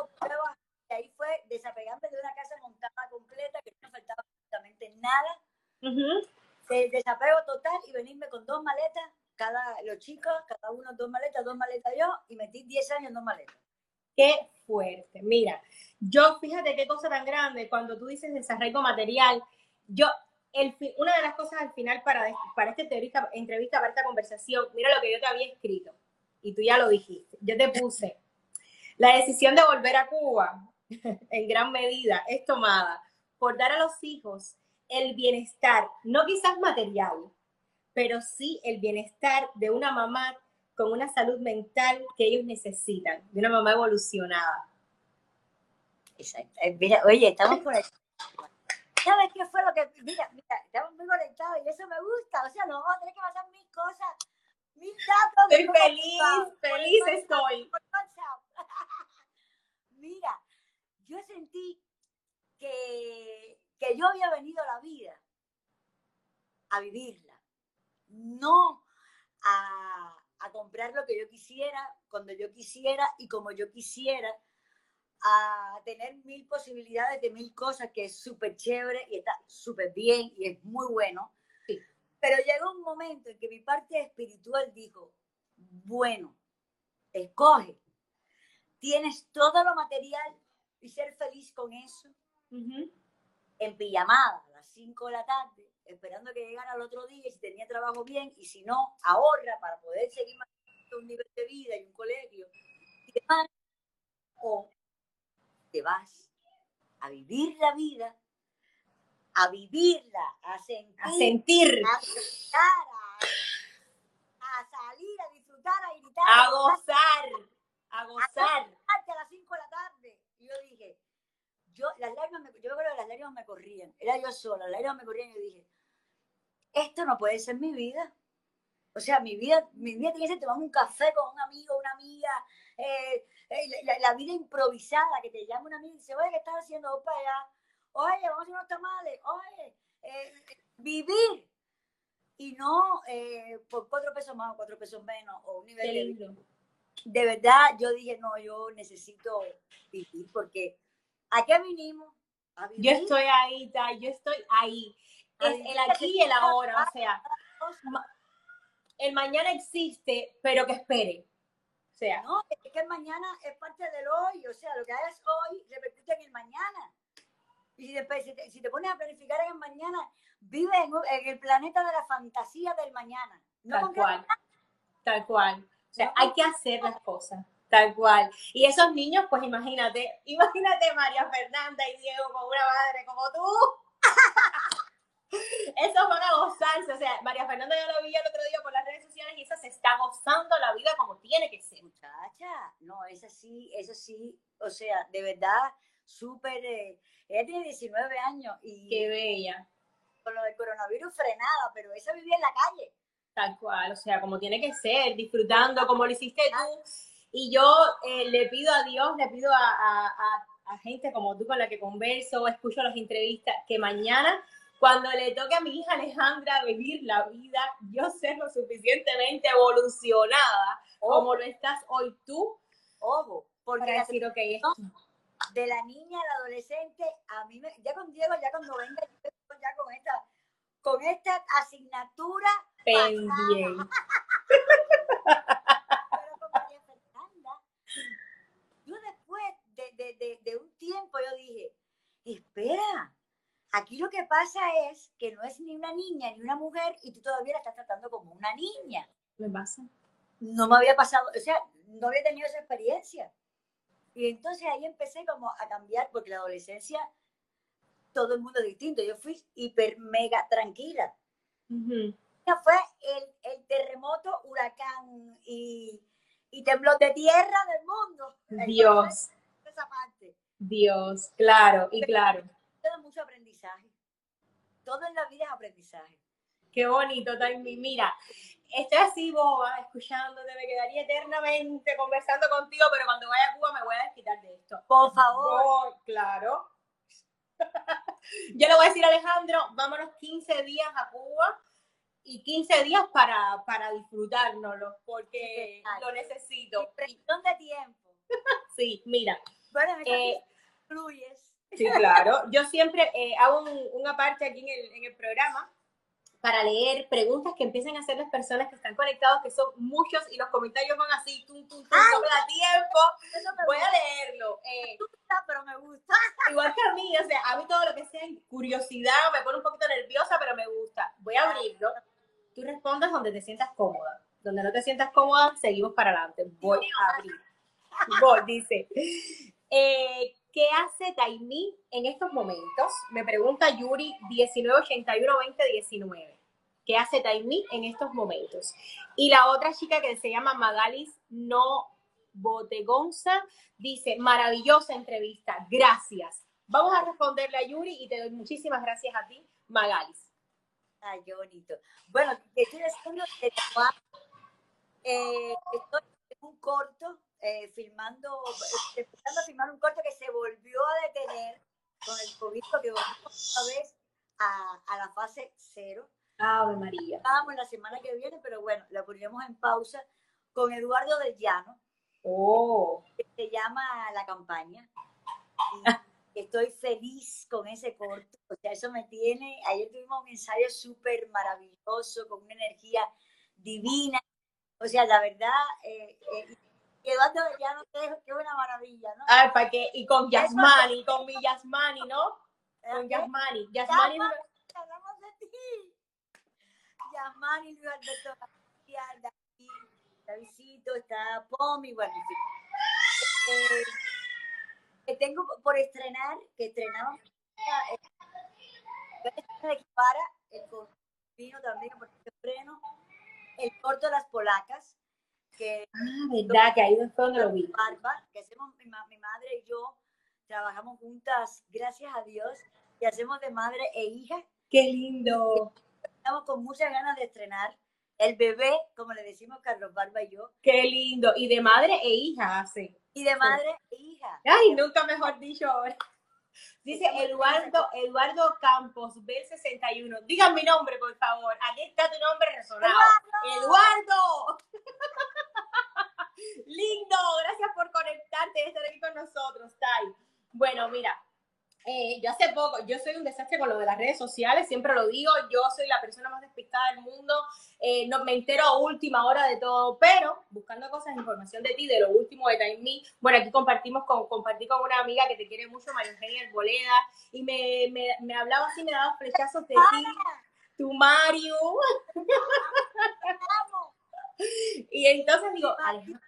Y ahí fue desapegarme de una casa montada completa que no faltaba absolutamente nada. Ujú. de desapego total y venirme con dos maletas, cada los chicos, cada uno dos maletas, dos maletas yo, y metí 10 años en dos maletas. Qué fuerte. Mira, yo fíjate qué cosa tan grande cuando tú dices desarraigo material. Yo, el, una de las cosas al final para, para esta entrevista, entrevista, para esta conversación, mira lo que yo te había escrito y tú ya lo dijiste. Yo te puse, la decisión de volver a Cuba [LAUGHS] en gran medida es tomada por dar a los hijos el bienestar, no quizás material, pero sí el bienestar de una mamá con una salud mental que ellos necesitan, de una mamá evolucionada. Exacto. Eh, Mira, oye, estamos por ahí. [LAUGHS] ¿Sabes qué fue lo que.? Mira, mira, estamos muy conectados y eso me gusta. O sea, nos vamos a tener que pasar mil cosas, mil datos. Estoy feliz, feliz estoy. [LAUGHS] Mira, yo sentí que, que yo había venido a la vida a vivirla, no a, a comprar lo que yo quisiera, cuando yo quisiera y como yo quisiera, a tener mil posibilidades de mil cosas que es súper chévere y está súper bien y es muy bueno. Sí. Pero llegó un momento en que mi parte espiritual dijo, bueno, escoge, tienes todo lo material y ser feliz con eso Ujú. en pijamada a las 5 de la tarde, esperando que llegara el otro día y si tenía trabajo bien y si no, ahorra para poder seguir manteniendo un nivel de vida y un colegio y demás. O te vas a vivir la vida, a vivirla, a sentir, A sentir, a disfrutar, a, a salir, a disfrutar, a gritar, a gozar, a gozar. a las 5 de la tarde. Y yo dije, yo, las lágrimas me, yo creo que las lágrimas me corrían. Era yo sola, las lágrimas me corrían y yo dije, esto no puede ser mi vida. O sea, mi vida, mi vida tiene que ser tomar un café con un amigo, una amiga, eh, eh, la, vida improvisada, que te llama una amiga y dice, oye, ¿qué estás haciendo? Para allá. Oye, vamos a hacer unos tamales. Oye, eh, vivir. Y no por cuatro pesos más o cuatro pesos menos, o un nivel Qué lindo. de verdad yo dije, no, yo necesito vivir porque ¿a qué vinimos? A Yo estoy ahí, yo estoy ahí. Es el aquí y el ahora, o sea, el mañana existe, pero que espere. Sea, No, es que el mañana es parte del hoy, o sea, lo que hagas hoy repercute en el mañana. Y si, después, si, te, si te pones a planificar en el mañana, vive en, el planeta de la fantasía del mañana. No tal cual, tal cual. O sea, hay que hacer las cosas, tal cual. Y esos niños, pues imagínate, [LAUGHS] imagínate María Fernanda y Diego con una madre como tú. Esos van a gozarse. O sea, María Fernanda yo lo vi el otro día por las redes sociales y esa se está gozando la vida como tiene que ser. Muchacha, no, eso sí, eso sí, o sea, de verdad, súper, eh, ella tiene 19 años y Qué bella. con lo del coronavirus frenada, pero esa vivía en la calle. Tal cual, o sea, como tiene que ser, disfrutando como lo hiciste tú. Y yo eh, le pido a Dios, le pido a, a- a- a gente como tú con la que converso, escucho las entrevistas, que mañana, cuando le toque a mi hija Alejandra vivir la vida, yo ser lo suficientemente evolucionada como lo estás hoy tú, Ojo, porque para decir, ok, esto. de la niña al adolescente, a mí me, ya con Diego, ya cuando venga, ya con esta, con esta asignatura, pendiente. [LAUGHS] pero con María Fernanda, yo después de, de, de, de un tiempo yo dije, espera, aquí lo que pasa es que no es ni una niña ni una mujer y tú todavía la estás tratando como una niña. Me pasa. no me había pasado, o sea, no había tenido esa experiencia. Y entonces ahí empecé como a cambiar, porque la adolescencia, todo el mundo es distinto. Yo fui hiper mega tranquila. Ujú. Ya Fue el, el terremoto, huracán y, y temblor de tierra del mundo. Dios, Entonces, esa parte. Dios, claro, y claro. Todo mucho aprendizaje. Todo en la vida es aprendizaje. Qué bonito, Taimi. Mira, estoy así boba, escuchándote, me quedaría eternamente conversando contigo, pero cuando vaya a Cuba me voy a desquitar de esto. Por favor. Oh, claro. [LAUGHS] Yo le voy a decir a Alejandro, vámonos 15 días a Cuba y 15 días para, para disfrutárnoslo, porque lo necesito. Presión de tiempo. [LAUGHS] Sí, mira. Bueno, Eh, fluyes. Sí, claro. Yo siempre eh, hago un- una parte aquí en el, en el programa para leer preguntas que empiezan a hacer las personas que están conectados, que son muchos, y los comentarios van así, tum, tum, tum, no me da tiempo. Eso me Voy a leerlo. Eh, pero me gusta. [LAUGHS] igual que a mí, o sea, a mí todo lo que sea curiosidad me pone un poquito nerviosa, pero me gusta. Voy a abrirlo. Tú respondes donde te sientas cómoda. Donde no te sientas cómoda, seguimos para adelante. Voy a abrir. [LAUGHS] Voy, dice. Eh, ¿Qué hace Taimí en estos momentos? Me pregunta Yuri 1981-2019. ¿Qué hace Taimí en estos momentos? Y la otra chica que se llama Magalis No Botegonza dice, maravillosa entrevista, gracias. Vamos a responderle a Yuri y te doy muchísimas gracias a ti, Magalis. Ay, bonito. Bueno, te estoy diciendo que eh, estoy en un corto, eh, filmando, eh, empezando a filmar un corto que se volvió a detener con el COVID, que volvió otra vez a, a la fase cero. Ave María. Estábamos la semana que viene, pero bueno, la ponemos en pausa con Eduardo del Llano, Oh, que se llama La Campaña. Y estoy feliz con ese corto. O sea, eso me tiene. Ayer tuvimos un ensayo súper maravilloso, con una energía divina. O sea, la verdad, eh, eh, Eduardo del Llano, qué, qué una maravilla, ¿no? ay, ¿para qué? Y con Yasmani, con mi Yasmani, ¿no? Con ¿Eh? Yasmani. Yasmani, hablamos de ti. Yasmani, Luis Alberto García, David, Davidcito, está Pomi, bueno, en fin. Eh, que tengo por estrenar, que estrenamos eh, Equipara, el vino también por este estreno, el corto de las polacas, que ah, verdad, que ahí fue donde lo vi. Barba, que hacemos mi, mi madre y yo, trabajamos juntas, gracias a Dios, y hacemos de madre e hija. Qué lindo, Estamos con muchas ganas de estrenar el bebé, como le decimos Carlos Barba y yo, qué lindo. Y de madre e hija hace. y de madre e hija. Ay, nunca mejor dicho ahora. Dice Eduardo, Eduardo Campos, Bel 61. Digan mi nombre, por favor. Aquí está tu nombre resonado. Eduardo. [LAUGHS] Lindo, gracias por conectarte y estar aquí con nosotros, Tai. Bueno, mira, eh, yo hace poco, yo soy un desastre con lo de las redes sociales, siempre lo digo, yo soy la persona más despistada del mundo, eh, no me entero a última hora de todo, pero buscando cosas, información de ti, de lo último de Time Me, bueno, aquí compartimos con, compartí con una amiga que te quiere mucho, María Eugenia Arboleda, y me, me, me hablaba así, me daba flechazos de ti, tu Mario, [LAUGHS] y entonces digo, Alejandra.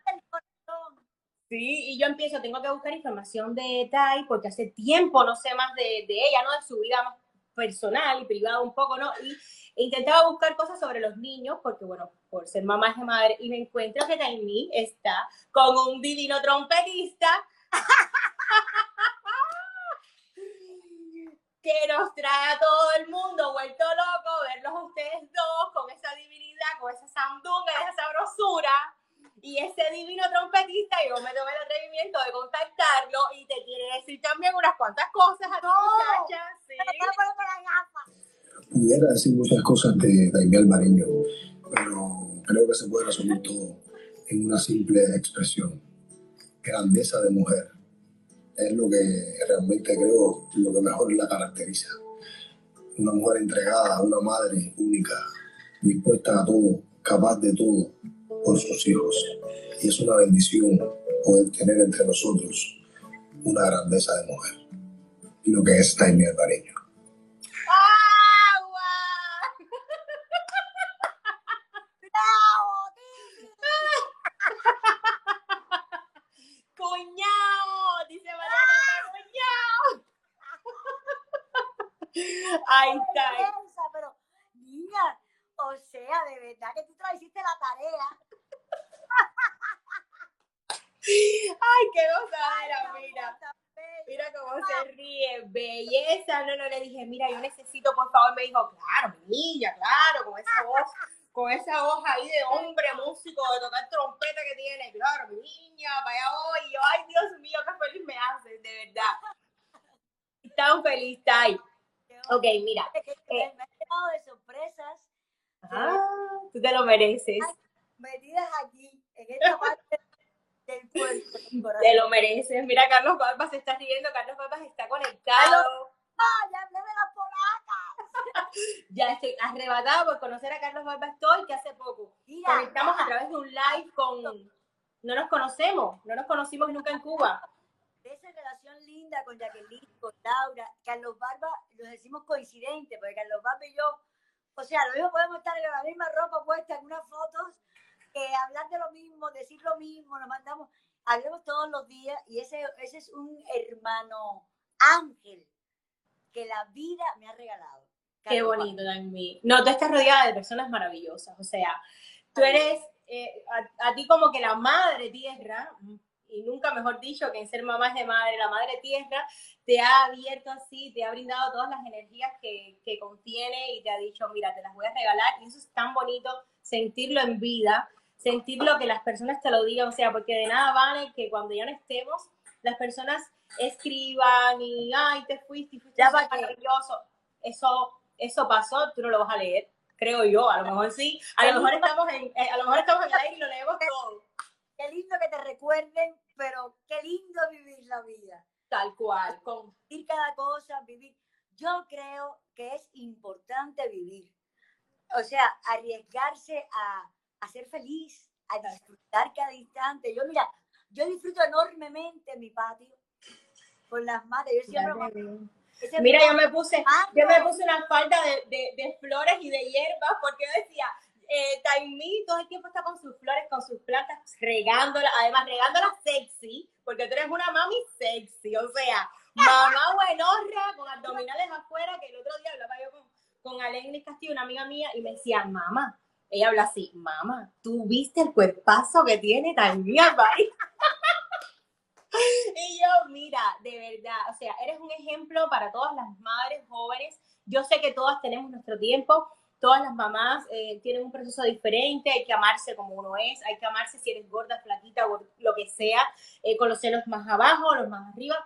Sí, y yo empiezo, tengo que buscar información de Tai porque hace tiempo no sé más de, de ella, ¿no? De su vida más personal y privada un poco, ¿no? Y intentaba buscar cosas sobre los niños porque, bueno, por ser mamá de madre, y me encuentro que Taimi está con un divino trompetista [LAUGHS] que nos trae a todo el mundo vuelto loco verlos ustedes dos con esa divinidad, con esa sandunga, esa sabrosura. Y ese divino trompetista, yo me tomé el atrevimiento de contactarlo y te quiere decir también unas cuantas cosas a tu muchacha. Sí. Pudiera decir muchas cosas de Daimé Almareño, pero creo que se puede resumir todo en una simple expresión. Grandeza de mujer. Es lo que realmente creo lo que mejor la caracteriza. Una mujer entregada, una madre única, dispuesta a todo, capaz de todo por sus hijos. Y es una bendición poder tener entre nosotros una grandeza de mujer. Y lo que es Mariana, ¡cuñao! Ahí está. Pero niña, o sea, de verdad que tú te hiciste la tarea. ¡Ay, qué gozadera! Mira. Mira cómo se ríe, belleza. No, no, le dije, mira, yo necesito, por favor, me dijo, claro, mi niña, claro, con esa voz, con esa voz ahí de hombre músico, de tocar trompeta que tiene, claro, mi niña, para allá voy. Y yo, ay, Dios mío, qué feliz me hace, de verdad. [LAUGHS] Tan feliz, Tai. Ok, mira. Eh. Me he llenado de sorpresas Ah, tú te lo mereces. metidas aquí, en esta parte [LAUGHS] del. Te lo mereces. Mira, Carlos Barba se está riendo. Carlos Barba está conectado. ¡Ah, ya hablé de la polaca! Ya estoy arrebatada por conocer a Carlos Barba Estoy, que hace poco Mira, conectamos a través de un live con... No nos conocemos, no nos conocimos nunca en Cuba. de esa relación linda con Jacqueline, con Laura, Carlos Barba, los decimos coincidente, porque Carlos Barba y yo, o sea, lo mismo podemos estar en la misma ropa puesta en unas fotos, que hablar de lo mismo, decir lo mismo, nos mandamos, hablemos todos los días, y ese, ese es un hermano ángel que la vida me ha regalado. Qué bonito también. No, tú estás rodeada de personas maravillosas. O sea, tú eres eh, a, a ti como que la madre tierra, y nunca mejor dicho que en ser mamá es de madre, la madre tierra te ha abierto así, te ha brindado todas las energías que, que contiene y te ha dicho, mira, te las voy a regalar. Y eso es tan bonito sentirlo en vida, sentirlo que las personas te lo digan, o sea, porque de nada vale que cuando ya no estemos, las personas escriban y, ay, te fuiste y fuiste Ya maravilloso. Eso, eso pasó, tú no lo vas a leer, creo yo, a lo mejor sí. A lo mejor estamos en, eh, a lo mejor estamos en el aire y lo leemos todo. Qué lindo que te recuerden, pero qué lindo vivir la vida. Tal cual, con vivir cada cosa, vivir. Yo creo que es importante vivir. O sea, arriesgarse a, a ser feliz, a disfrutar cada instante. Yo, mira, yo disfruto enormemente mi patio con las madres. Yo siempre ese Mira, mi- yo me puse, yo me puse una falda de, de, de flores y de hierbas porque yo decía, eh, Taimí todo el tiempo está con sus flores, con sus plantas, regándolas, además regándolas sexy, porque tú eres una mami sexy, o sea, mamá buenorra con abdominales afuera, que el otro día hablaba yo con, con Alegris Castillo, una amiga mía, y me decía, mamá, ella habla así, mamá, ¿tú viste el cuerpazo que tiene Taimí Albay? [LAUGHS] Y yo, mira, de verdad, o sea, eres un ejemplo para todas las madres jóvenes. Yo sé que todas tenemos nuestro tiempo, todas las mamás eh, tienen un proceso diferente, hay que amarse como uno es, hay que amarse si eres gorda, flaquita o lo que sea, eh, con los senos más abajo, los más arriba,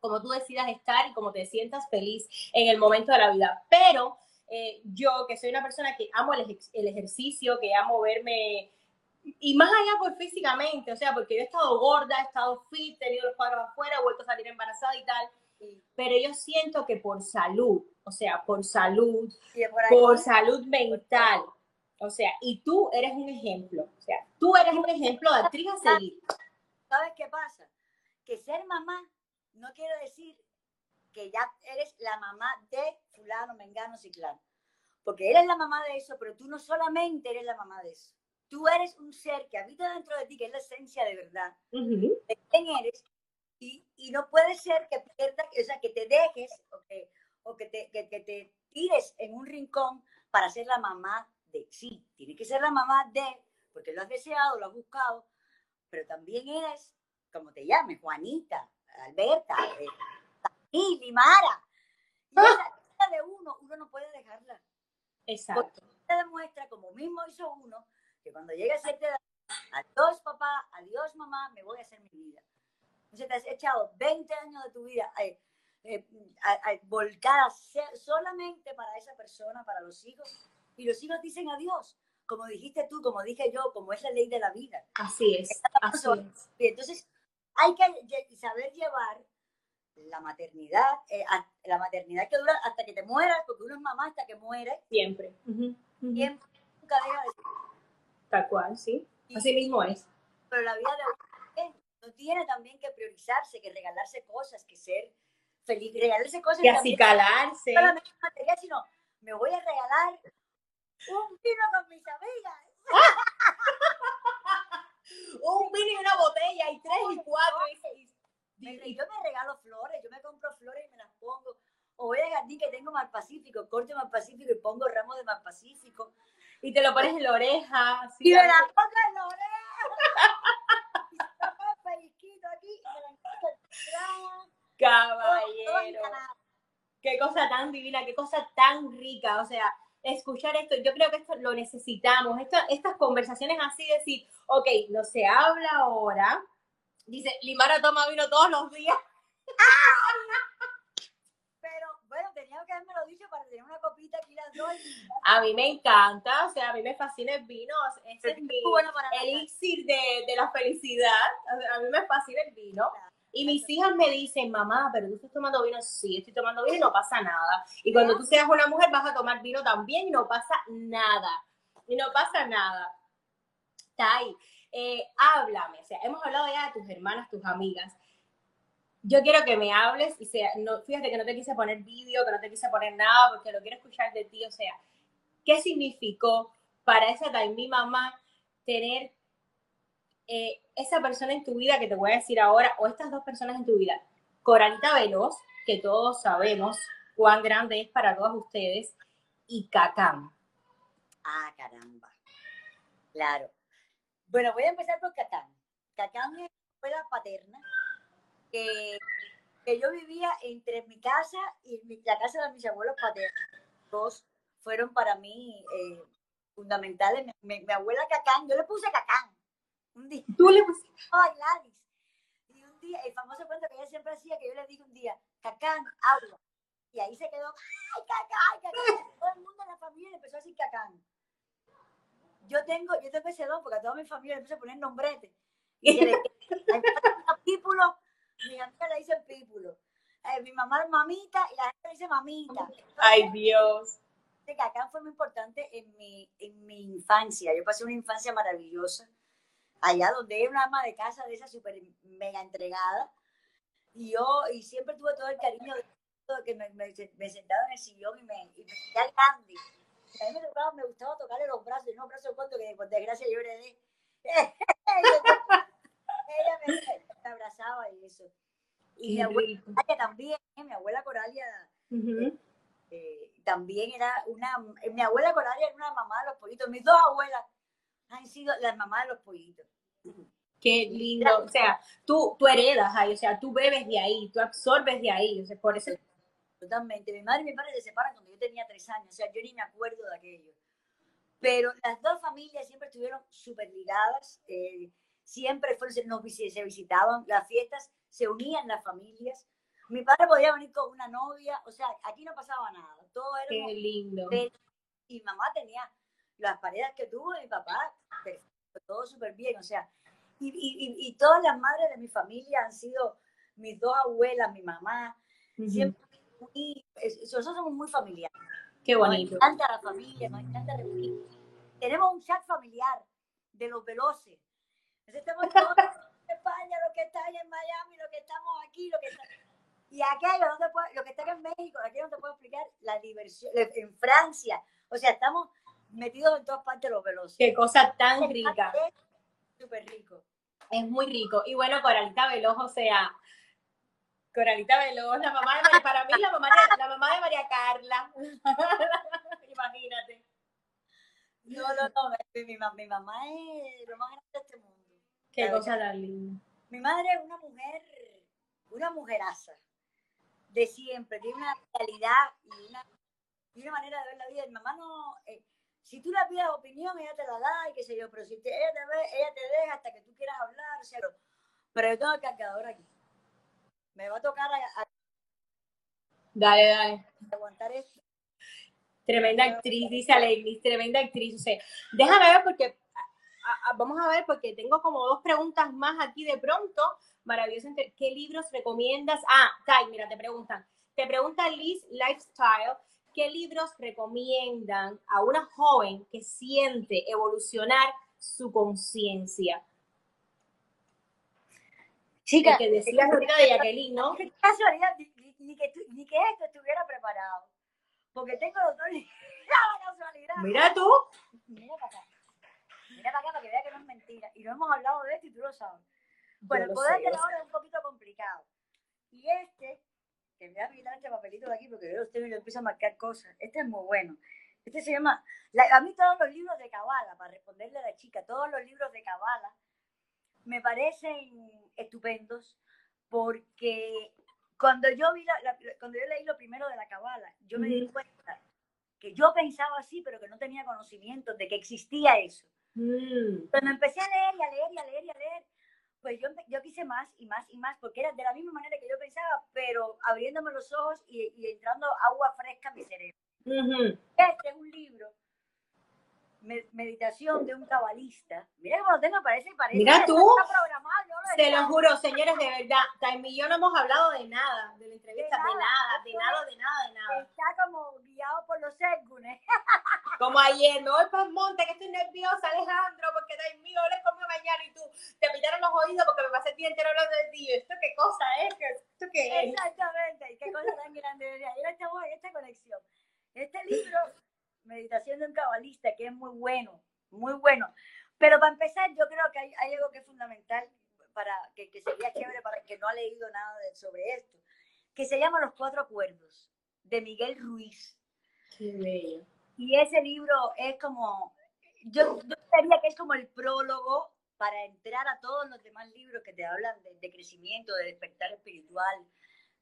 como tú decidas estar y como te sientas feliz en el momento de la vida. Pero eh, yo, que soy una persona que amo el, ej- el ejercicio, que amo verme y más allá por físicamente, o sea, porque yo he estado gorda, he estado fit, he tenido los cuadros afuera, he vuelto a salir embarazada y tal, pero yo siento que por salud, o sea, por salud, por por salud mental, o sea, y tú eres un ejemplo, o sea, tú eres un ejemplo de actriz a seguir. ¿Sabes qué pasa? Que ser mamá no quiere decir que ya eres la mamá de fulano, mengano, ciclano. Porque eres la mamá de eso, pero tú no solamente eres la mamá de eso. Tú eres un ser que habita dentro de ti, que es la esencia de verdad, de quién eres, y, y no puede ser que pierdas, o sea, que te dejes o que, o que, te, que, que te tires en un rincón para ser la mamá de. Sí, tienes que ser la mamá de, porque lo has deseado, lo has buscado, pero también eres, como te llames, Juanita, Alberta, eh, y Limara. Y esa cosa de uno, uno no puede dejarla. Exacto. Te demuestra, como mismo hizo uno, que cuando llegue a cierta edad, adiós papá, adiós mamá, me voy a hacer mi vida. Entonces te has echado 20 años de tu vida eh, eh, a- a- volcada solamente para esa persona, para los hijos, y los hijos dicen adiós, como dijiste tú, como dije yo, como es la ley de la vida. Así es, así es. Y entonces hay que saber llevar la maternidad, eh, la maternidad que dura hasta que te mueras, porque uno es mamá hasta que muere, Siempre. Siempre, nunca deja de ser. Tal cual, sí. Así mismo es. Pero la vida de uno no tiene también que priorizarse, que regalarse cosas, que ser feliz, regalarse cosas Que también, acicalarse. no solamente material, sino me voy a regalar un vino con mis amigas. [LAUGHS] Un vino y una botella, y tres y cuatro. y- y- yo me regalo flores, yo me compro flores y me las pongo. O voy al jardín que tengo mal pacífico, corto mal pacífico y pongo ramos de mal pacífico. y te lo pones en la oreja. Y me la pongo en la oreja. [LAUGHS] y se me pone pellizquito aquí y me la engancho atrás. Todo- todo Caballero. Qué cosa tan divina, qué cosa tan rica. O sea, escuchar esto, yo creo que esto lo necesitamos. Esto, estas conversaciones así, decir, ok, no se habla ahora. Dice, Limara toma vino todos los días. [LAUGHS] Pero bueno, tenía que haberme lo tenemos una copita aquí las dos. A mí me encanta, o sea, a mí me fascina el vino. Ese es mi Bueno para elixir de, de la felicidad. O sea, a mí me fascina el vino. Y mis hijas me dicen, mamá, pero tú estás tomando vino. Sí, estoy tomando vino y no pasa nada. Y cuando tú seas una mujer vas a tomar vino también y no pasa nada. Y no pasa nada. Tai, eh, háblame. O sea, hemos hablado ya de tus hermanas, tus amigas. Yo quiero que me hables y sea, no, fíjate que no te quise poner vídeo, que no te quise poner nada, porque lo quiero escuchar de ti. O sea, ¿qué significó para esa mi mamá tener eh, esa persona en tu vida que te voy a decir ahora, o estas dos personas en tu vida? Coralita Veloz, que todos sabemos cuán grande es para todos ustedes, y Cacam. Ah, caramba. Claro. Bueno, voy a empezar por Cacán. Cacán es una escuela paterna que, que yo vivía entre mi casa y mi- la casa de mis abuelos paternos. Dos fueron para mí eh, fundamentales. Mi, mi- mi abuela Cacán, yo le puse Cacán. Un día, Tú le pusiste- ay, Gladys. Y un día, el famoso cuento que ella siempre hacía, que yo le dije un día, Cacán, agua. Y ahí se quedó, ay, Cacán, ay, Cacán. Todo el mundo en la familia le empezó a decir Cacán. Yo tengo, yo tengo ese don porque a toda mi familia le empecé a poner nombrete. Y le- a Pípulo, mi amiga le dicen Pípulo. Eh, mi mamá es mamita y la gente le dice mamita. Ay, Dios. que Cacán fue muy importante en mi, en mi infancia. Yo pasé una infancia maravillosa. Allá donde era una ama de casa de esa súper mega entregada. Y yo, y siempre tuve todo el cariño de que me, me, me sentaba en el sillón y me, y me sentía grande. A mí me, tocaba, me gustaba tocarle los brazos, y no brazos cortos que por desgracia yo heredé. [LAUGHS] Ella me, me abrazaba y eso. Y mi Qué abuela. Coralia también, ¿eh? mi abuela Coralia eh, también era una, eh, mi abuela Coralia era una mamá de los pollitos, mis dos abuelas han sido las mamás de los pollitos. Qué lindo. O sea, tú, tú heredas ahí, o sea, tú bebes de ahí, tú absorbes de ahí. O sea, por eso. Totalmente. Mi madre y mi padre se separan cuando tenía tres años, o sea, yo ni me acuerdo de aquello. Pero las dos familias siempre estuvieron súper ligadas, eh, siempre fueron, se- nos se visitaban, las fiestas, se unían las familias. Mi padre podía venir con una novia, o sea, aquí no pasaba nada, todo era Qué lindo. Y mamá tenía las paredes que tuvo mi papá, perfecto, todo súper bien, o sea, y, y, y, todas las madres de mi familia han sido mis dos abuelas, mi mamá, Ujú. siempre muy, nosotros somos muy familiares, Qué bonito. encanta la familia, nos encanta reunir. Tenemos un chat familiar de los veloces, entonces estamos todos [LAUGHS] en España, los que están en Miami, los que estamos aquí, los que están... Y aquello, no te puedo- lo que están en México, aquello no te puedo explicar la diversión, en Francia, o sea, estamos metidos en todas partes los veloces. Qué cosa tan rica. Es Súper rico. Es muy rico. Y bueno, Coralita Veloz, o sea, Coralita Veloz, la mamá de María, para mí la mamá de, la mamá de María Carla. [LAUGHS] Imagínate. No, no, no, mi, mi, ma- mi mamá es lo más grande de este mundo. Qué cosa tan linda. Mi madre es una mujer, una mujeraza de siempre, tiene una calidad y una, y una manera de ver la vida. Mi mamá no, eh, si tú le pides opinión, ella te la da y qué sé yo, pero si te- ella, te ve, ella te deja hasta que tú quieras hablar, o sea, pero, pero yo tengo el cargador aquí. Me va a tocar a- a- Dale, dale. aguantar esto. Tremenda actriz, dice Alenis, tremenda actriz. O sea, déjame ver porque, a- a- vamos a ver porque tengo como dos preguntas más aquí de pronto. Maravilloso. ¿Qué libros recomiendas? Ah, Tai, mira, te preguntan. Te pregunta Liz Lifestyle, ¿qué libros recomiendan a una joven que siente evolucionar su conciencia? Chica, que decías ahorita de Jacqueline, ¿no? qué casualidad, ni, ni- que, ni que esto estuviera preparado. Porque tengo los dos. [LAUGHS] La casualidad. Mira tú. Mira para acá. Mira para acá para que vea que no es mentira. Y no hemos hablado de esto y tú lo sabes. Bueno, el poder de la hora es un poquito complicado. Y este, que me voy a quitar este papelito de aquí porque yo usted lo empiezo a marcar cosas. Este es muy bueno. Este se llama, la- a mí todos los libros de Kabbalah, para responderle a la chica, todos los libros de Kabbalah me parecen estupendos porque cuando yo vi la- la- cuando yo leí lo primero de la Kabbalah, yo me di Ujú. cuenta que yo pensaba así, pero que no tenía conocimiento de que existía eso. Mm, Cuando empecé a leer y a leer y a leer y a leer, pues yo, yo quise más y más y más, porque era de la misma manera que yo pensaba, pero abriéndome los ojos y, y entrando agua fresca a mi cerebro. Ujú. Este es un libro, Meditación de un cabalista. Mira cómo lo tengo, parece, parece. Mira tú. programado, yo lo Te lo estaba- juro, señores, de verdad, Taimi y yo no hemos hablado de nada, de la entrevista, de nada, de nada, de nada, de nada. Está como guiado por los Érgunes. [LAUGHS] Como ayer, me voy para el monte, que estoy nerviosa, Alejandro, porque Taimi yo le comió mañana y tú te pitaron los oídos porque me pasé el día entero hablando de ti. ¿Esto qué cosa es? ¿Qué- ¿Esto qué es? Exactamente, qué cosa tan grande. Estamos en esta conexión. Este libro, Meditación de un cabalista, que es muy bueno, muy bueno. Pero para empezar, yo creo que hay, hay algo que es fundamental para que, que sería chévere para el que no ha leído nada de- sobre esto, que se llama Los Cuatro Acuerdos, de Miguel Ruiz. Qué bello. Y ese libro es como, yo, yo diría que es como el prólogo para entrar a todos los demás libros que te hablan de, de crecimiento, de despertar espiritual,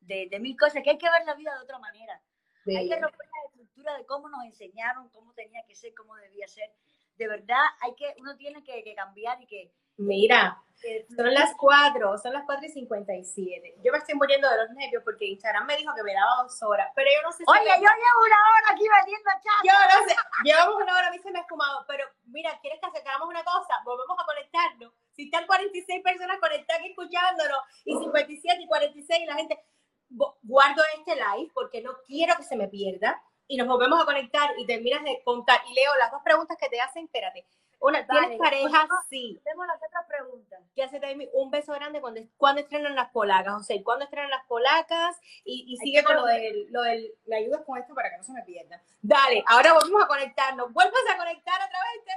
de, de mil cosas, que hay que ver la vida de otra manera. Hay que romper estructura de cómo nos enseñaron, cómo tenía que ser, cómo debía ser. De verdad, hay que, uno tiene que, que cambiar y que... Mira, que- son las 4, son las 4 y 57. Yo me estoy muriendo de los nervios porque Instagram me dijo que me daba dos horas, pero yo no sé si Oye, me- yo llevo una hora aquí metiendo chat. Yo no sé, llevamos una hora, a mí se me ha esfumado, pero mira, ¿quieres que hagamos una cosa? Volvemos a conectarnos. Si están 46 personas conectadas escuchándonos, y 57 y 46, y la gente, gu- guardo este live porque no quiero que se me pierda, y nos volvemos a conectar y terminas de contar. Y leo las dos preguntas que te hacen, espérate. Una, ¿tienes Vale, pareja? pues, Sí. Hacemos las otras preguntas. ¿Qué hace Taimi? Un beso grande cuando, cuando estrenan las polacas, o sea, ¿cuándo estrenan las polacas? Y, y sigue con lo del, lo del, me ayudas con esto para que no se me pierda. Dale, ahora volvemos a conectarnos. Vuelves a conectar otra vez, te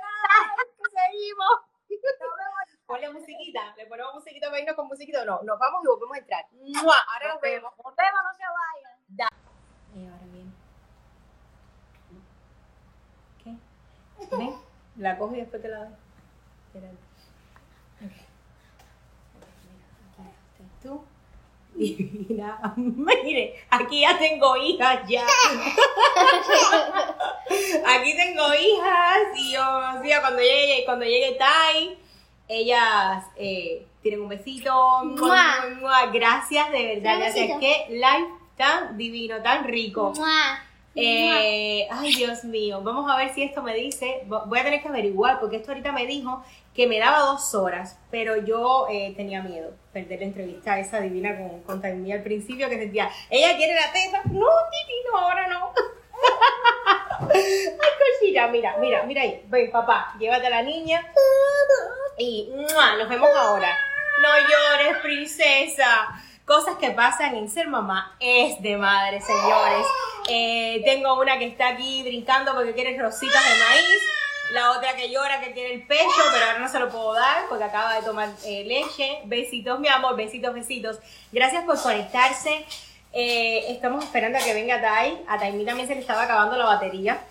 que seguimos. [LAUGHS] Ponle musiquita, le ponemos musiquita para irnos con musiquita. No, nos vamos y volvemos a entrar. ¡Mua! Ahora nos vemos. Nos vemos, no se vayan. Y ahora viene. ¿Qué? ¿Ven? La cojo y después te la doy. Espérate. Mira, aquí estás tú. Mira, mire, aquí ya tengo hijas ya. [LAUGHS] Aquí tengo hijas y yo, sí, cuando llegue, cuando llegue Tai, ellas eh, tienen un besito. Mua. Gracias, de verdad, gracias. besito. Qué live tan divino, tan rico. Mua. Eh, ay, Dios mío, vamos a ver si esto me dice. Vo- Voy a tener que averiguar, porque esto ahorita me dijo que me daba dos horas, pero yo eh, tenía miedo perder la entrevista esa divina con, con Taimí al principio, que sentía, ella quiere la teta. No, Titi, no, ahora no. [LAUGHS] ay, cosita, mira, mira, mira ahí. Ven, papá, llévate a la niña. Y nos vemos ahora. No llores, princesa. Cosas que pasan en ser mamá es de madre, señores. Eh, tengo una que está aquí brincando porque quiere rositas de maíz. La otra que llora que quiere el pecho, pero ahora no se lo puedo dar porque acaba de tomar eh, leche. Besitos, mi amor, besitos, besitos. Gracias por conectarse. Eh, estamos esperando a que venga Tai. A Taimi también se le estaba acabando la batería.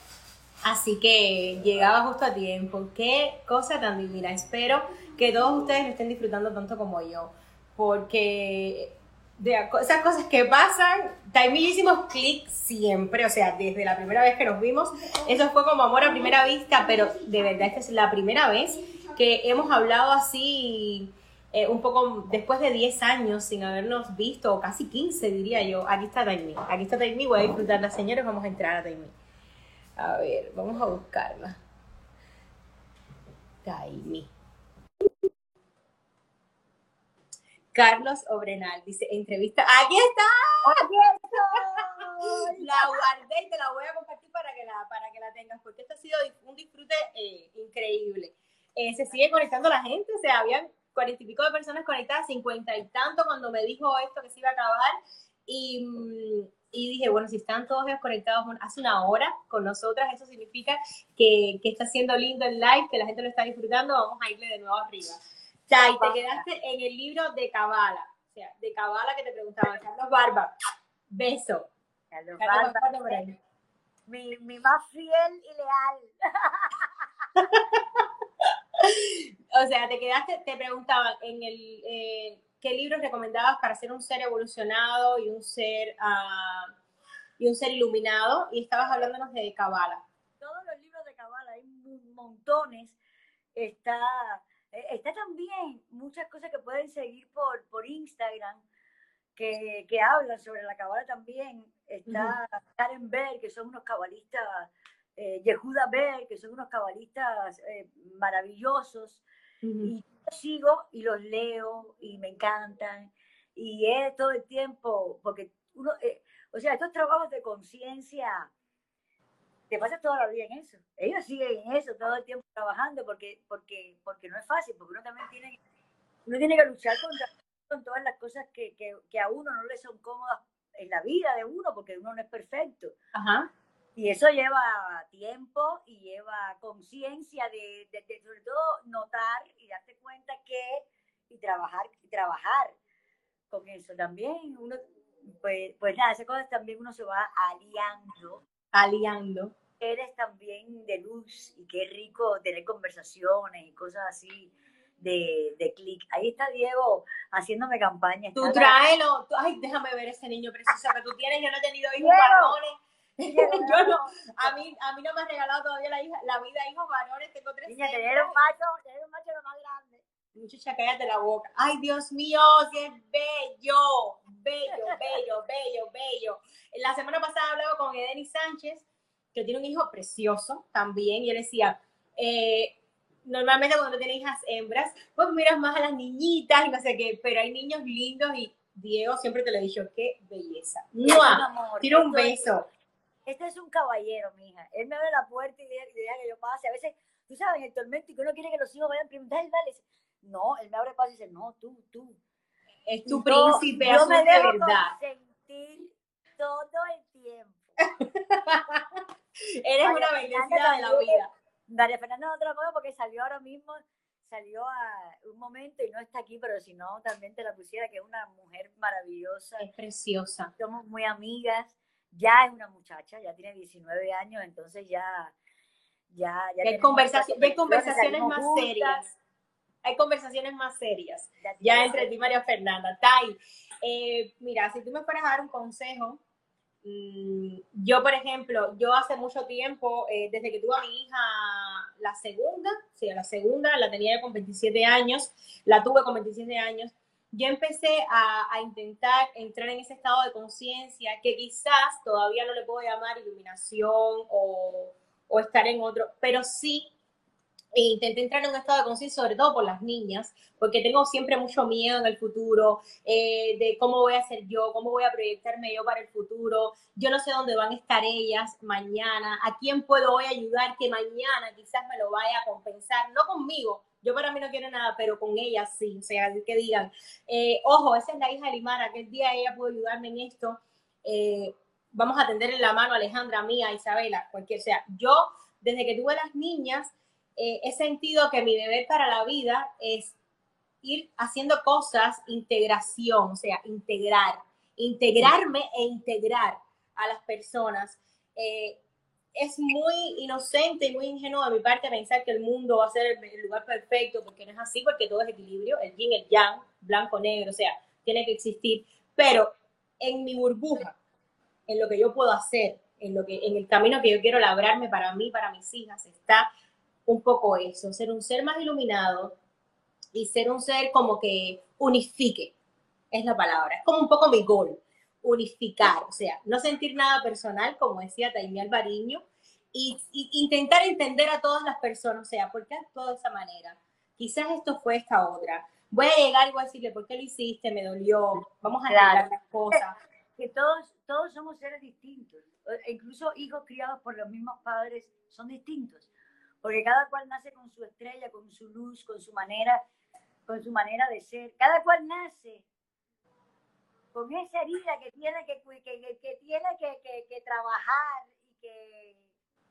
Así que llegaba justo a tiempo. Qué cosa tan divina. Espero que todos ustedes lo estén disfrutando tanto como yo. Porque de esas cosas que pasan, Taimi y yo hicimos clic siempre. O sea, desde la primera vez que nos vimos. Eso fue como amor a primera vista. Pero de verdad, esta es la primera vez que hemos hablado así. eh, un poco después de 10 años sin habernos visto, o casi 15 diría yo. Aquí está Taimi. Aquí está Taimi. Voy a disfrutarla, señores. Vamos a entrar a Taimi. A ver, vamos a buscarla. Taimi. Carlos Obrenal dice, entrevista. ¡Aquí está! Aquí estoy. La guardé y te la voy a compartir para que la, para que la tengas, porque esto ha sido un disfrute eh, increíble. Eh, se sigue conectando la gente, o sea, habían cuarenta y pico de personas conectadas, cincuenta y tanto cuando me dijo esto que se iba a acabar. Y, mm, y dije, bueno, si están todos ellos conectados hace una hora con nosotras, eso significa que, que está siendo lindo el live, que la gente lo está disfrutando, vamos a irle de nuevo arriba. Chay, te quedaste en el libro de Cabala, o sea, de Cabala que te preguntaba, Carlos Barba. Beso. Carlos Carlos Barba, mi, mi más fiel y leal. [LAUGHS] O sea, te quedaste, te preguntaban en el eh, qué libros recomendabas para ser un ser evolucionado y un ser ah, y un ser iluminado y estabas hablándonos de Kabbalah. Todos los libros de Cabala, hay montones. Está, está también muchas cosas que pueden seguir por, por Instagram, que, que hablan sobre la cabala también. Está Karen Bell, que son unos cabalistas, eh, Yehuda Bell, que son unos cabalistas eh, maravillosos. Y yo sigo y los leo y me encantan. Y es todo el tiempo, porque uno, eh, o sea, estos trabajos de conciencia, te pasas toda la vida en eso. Ellos siguen en eso todo el tiempo trabajando porque, porque, porque no es fácil, porque uno también tiene, uno tiene que luchar contra con todas las cosas que, que, que a uno no le son cómodas en la vida de uno, porque uno no es perfecto. Ajá. Y eso lleva tiempo y lleva conciencia de, de, de, sobre todo, notar y darte cuenta que, y trabajar, y trabajar con eso también. Uno, pues, pues nada, esas cosas también uno se va aliando. Aliando. Eres también de luz y qué rico tener conversaciones y cosas así de, de clic. Ahí está Diego haciéndome campaña. Tú tráelo. tú- Ay, déjame ver ese niño precioso que tú tienes. Yo no he tenido hijos varones. [LAUGHS] Yo no, a mí, a mí no me has regalado todavía la, hija, la vida hijos varones. Tengo tres Niña, tener un macho, tener un macho lo más grande. Muchacha, cállate la boca. Ay, Dios mío, es bello, bello, [LAUGHS] bello, bello, bello. La semana pasada hablaba con Edeni Sánchez, que tiene un hijo precioso también, y él decía, eh, normalmente cuando tiene hijas hembras, pues miras más a las niñitas y no sé qué, pero hay niños lindos y Diego siempre te lo he dicho, qué belleza. Es un ¡Mua! Tira un beso. Este es un caballero, mija. Él me abre la puerta y deja, y deja que yo pase. A veces, tú sabes, en el tormento y que uno quiere que los hijos vayan primero, dale, dale. No, él me abre paso y dice, no, tú, tú. Es tu yo- príncipe yo azul me de dejo verdad. consentir todo el tiempo. [LAUGHS] Eres María una bendecida de la vida. María Fernanda no te la pongo porque salió ahora mismo, salió a un momento y no está aquí, pero si no, también te la pusiera, que es una mujer maravillosa. Es preciosa. somos muy amigas. Ya es una muchacha, ya tiene 19 años, entonces ya. Ya, ya Ya conversaciones salimos más juntas, serias. Hay conversaciones más serias. ya entre ti María Fernanda. Tai, eh, mira, si tú me fueras a dar un consejo, mm, yo, por ejemplo, yo hace mucho tiempo, eh, desde que tuve a mi hija, la segunda, sí, la segunda, la tenía con 27 años, la tuve con 27 años, yo empecé a, a intentar entrar en ese estado de conciencia que quizás todavía no le puedo llamar iluminación o, o estar en otro, pero sí e intenté entrar en un estado de conciencia, sobre todo por las niñas, porque tengo siempre mucho miedo en el futuro, eh, de cómo voy a ser yo, cómo voy a proyectarme yo para el futuro. Yo no sé dónde van a estar ellas mañana, a quién puedo hoy ayudar que mañana quizás me lo vaya a compensar, no conmigo. Yo para mí no quiero nada, pero con ellas sí, o sea, que digan, eh, ojo, esa es la hija de Limara, aquel día ella pudo ayudarme en esto, eh, vamos a tenderle la mano a Alejandra, mía, Isabela, cualquier sea. Yo, desde que tuve las niñas, eh, he sentido que mi deber para la vida es ir haciendo cosas, integración, o sea, integrar, integrarme e integrar a las personas. Eh, es muy inocente y muy ingenuo de mi parte pensar que el mundo va a ser el lugar perfecto, porque no es así, porque todo es equilibrio, el yin, el yang, blanco, negro, o sea, tiene que existir. Pero en mi burbuja, en lo que yo puedo hacer, en, lo que, en el camino que yo quiero labrarme para mí, para mis hijas, está un poco eso, ser un ser más iluminado y ser un ser como que unifique, es la palabra, es como un poco mi gol, unificar, o sea, no sentir nada personal, como decía Taimí Alvariño, y, y intentar entender a todas las personas, o sea, ¿por qué actuó de esa manera? Quizás esto fue esta otra. Voy a llegar y voy a decirle, ¿por qué lo hiciste? Me dolió, vamos a Claro. arreglar las cosas. que todos, todos somos seres distintos. E Incluso hijos criados por los mismos padres son distintos. Porque cada cual nace con su estrella, con su luz, con su manera, con su manera de ser. Cada cual nace con esa herida que tiene que, que, que, que- que trabajar y que,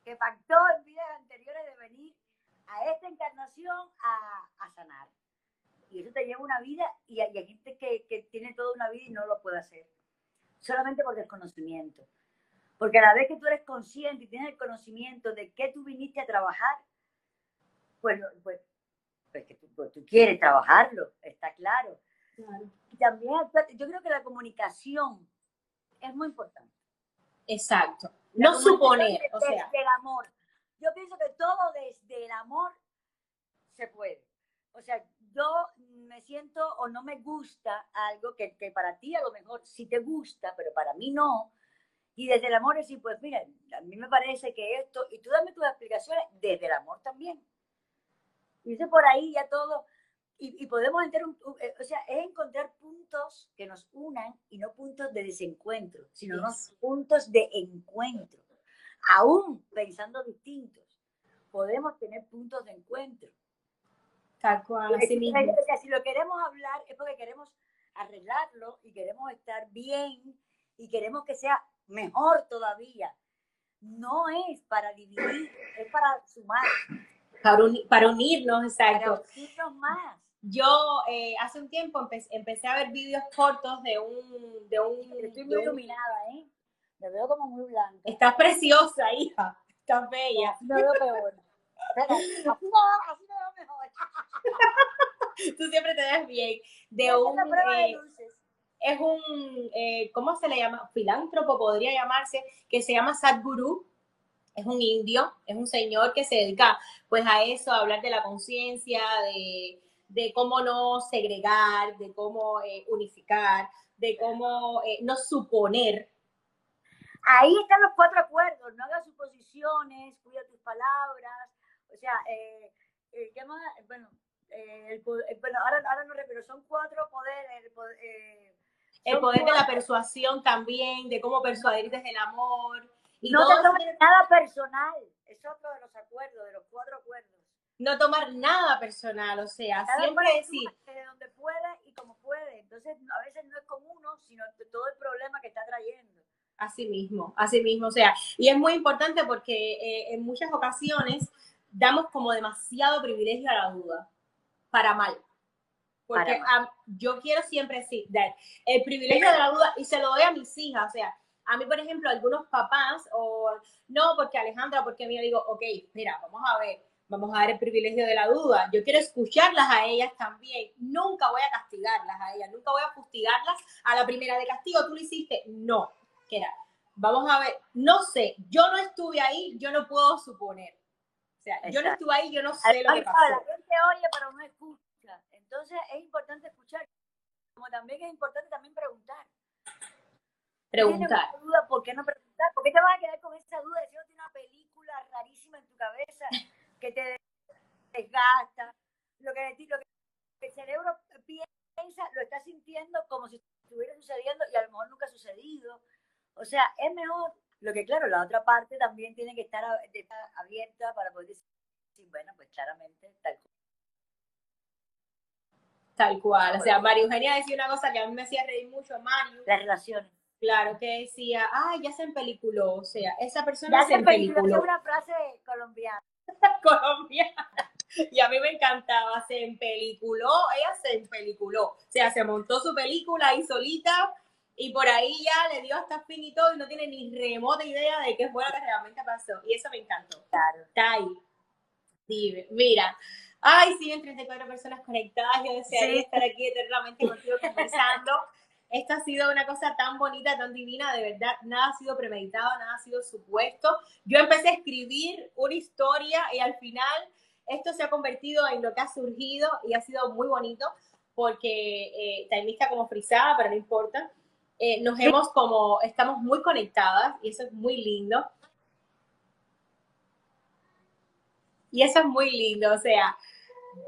que pactó en vidas anteriores de venir a esta encarnación a, a sanar. Y eso te lleva una vida y hay, y hay gente que, que tiene toda una vida y no lo puede hacer solamente por desconocimiento. Porque a la vez que tú eres consciente y tienes el conocimiento de que tú viniste a trabajar, pues, pues, pues que tú, pues tú quieres trabajarlo, está claro. Y también yo creo que la comunicación es muy importante. Exacto. La No suponer, o sea, Desde el amor. Yo pienso que todo desde el amor se puede. O sea, yo me siento o no me gusta algo que, que para ti a lo mejor sí te gusta, pero para mí no. Y desde el amor decir, pues mira, a mí me parece que esto, y tú dame tus explicaciones desde el amor también. Y dice por ahí ya todo, y, y podemos entrar, un, eh, o sea, es encontrar puntos que nos unan y no puntos de desencuentro, sino no Yes. puntos de encuentro. Aún pensando distintos, podemos tener puntos de encuentro. Tal cual, así mismo. o sea, si lo queremos hablar es porque queremos arreglarlo y queremos estar bien y queremos que sea mejor todavía. No es para dividir, es para sumar, Para, uni- para unirnos, para exacto. unirnos más. Yo eh, hace un tiempo empe- empecé a ver vídeos cortos de un... De un, Estoy de muy un- iluminada, ¿eh? Me veo como muy blanca. Estás preciosa, hija. Estás bella. Así me veo peor. Espera, así me veo, así me veo mejor. [LAUGHS] Tú siempre te ves bien. De un... prueba de eh, luces. Es un, eh, ¿cómo se le llama? Filántropo podría llamarse, que se llama Sadhguru. Es un indio, es un señor que se dedica pues a eso, a hablar de la conciencia, de, de cómo no segregar, de cómo eh, unificar, de cómo eh, no suponer. Ahí están los cuatro acuerdos. No hagas suposiciones, cuida tus palabras. O sea, eh. Bueno, el bueno ahora, ahora no recuerdo, son cuatro poderes. El, po- eh, El poder de la persuasión también, de cómo persuadir desde el amor. Y No todo tiene- nada personal. Es otro de los acuerdos, de los cuatro acuerdos. no tomar nada personal, o sea, Cada siempre decir, desde donde puede y como puede. Entonces, a veces no es con uno, sino todo el problema que está trayendo. Así mismo, así mismo, o sea, y es muy importante porque eh, en muchas ocasiones damos como demasiado privilegio a la duda, para mal. Porque am- yo quiero siempre decir, dar el privilegio de la duda y se lo doy a mis hijas, o sea, a mí, por ejemplo, algunos papás, o no, porque Alejandra, porque mira, digo, ok, mira, vamos a ver, vamos a dar el privilegio de la duda. Yo quiero escucharlas a ellas también. Nunca voy a castigarlas a ellas, nunca voy a fustigarlas a la primera de castigo. Tú lo hiciste, no. Que era, vamos a ver, no sé, yo no estuve ahí, yo no puedo suponer. O sea, yo no estuve ahí, yo no sé lo que pasó. La gente oye, pero no escucha. Entonces, es importante escuchar. Como también es importante también preguntar. Preguntar. ¿Tienes una duda? ¿Por qué no preguntar? ¿Por qué te vas a quedar con esa duda diciéndote una película rarísima en tu cabeza que te desgasta? Lo que, lo que el cerebro piensa, lo está sintiendo como si estuviera sucediendo y a lo mejor nunca ha sucedido. O sea, es mejor. Lo que, claro, la otra parte también tiene que estar, de- abierta para poder decir, bueno, pues claramente, tal cual. Tal cual. O sea, María Eugenia decía una cosa que a mí me hacía reír mucho, Mario. Las relaciones. Claro, que decía, ay, ya se empeliculó. O sea, esa persona Ya se película, es empeliculó. una frase colombiana. [LAUGHS] colombiana. Y a mí me encantaba, se empeliculó, ella se empeliculó. O sea, se montó su película ahí solita y por ahí ya le dio hasta fin y todo y no tiene ni remota idea de qué fue lo que realmente pasó. Y eso me encantó. Claro. Está ahí. Mira. Ay, siguen 34 personas conectadas. Yo desearía Sí. estar aquí eternamente contigo conversando. Esto ha sido una cosa tan bonita, tan divina, de verdad. Nada ha sido premeditado, nada ha sido supuesto. Yo empecé a escribir una historia y al final esto se ha convertido en lo que ha surgido y ha sido muy bonito porque eh, Taimista como frisada, pero no importa. Eh, nos hemos como, estamos muy conectadas y eso es muy lindo. Y eso es muy lindo, o sea,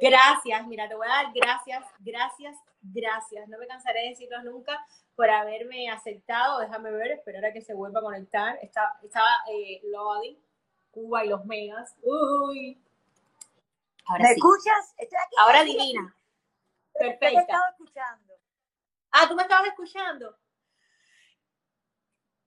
gracias, mira, te voy a dar gracias, gracias, gracias. No me cansaré de decirlo nunca por haberme aceptado. Déjame ver, esperar a que se vuelva a conectar. Está, estaba eh, loading, Cuba y los megas. Uy. Ahora ¿Me sí. escuchas? Estoy aquí. Ahora divina. Te- te Perfecta. estado escuchando. Ah, tú me estabas escuchando.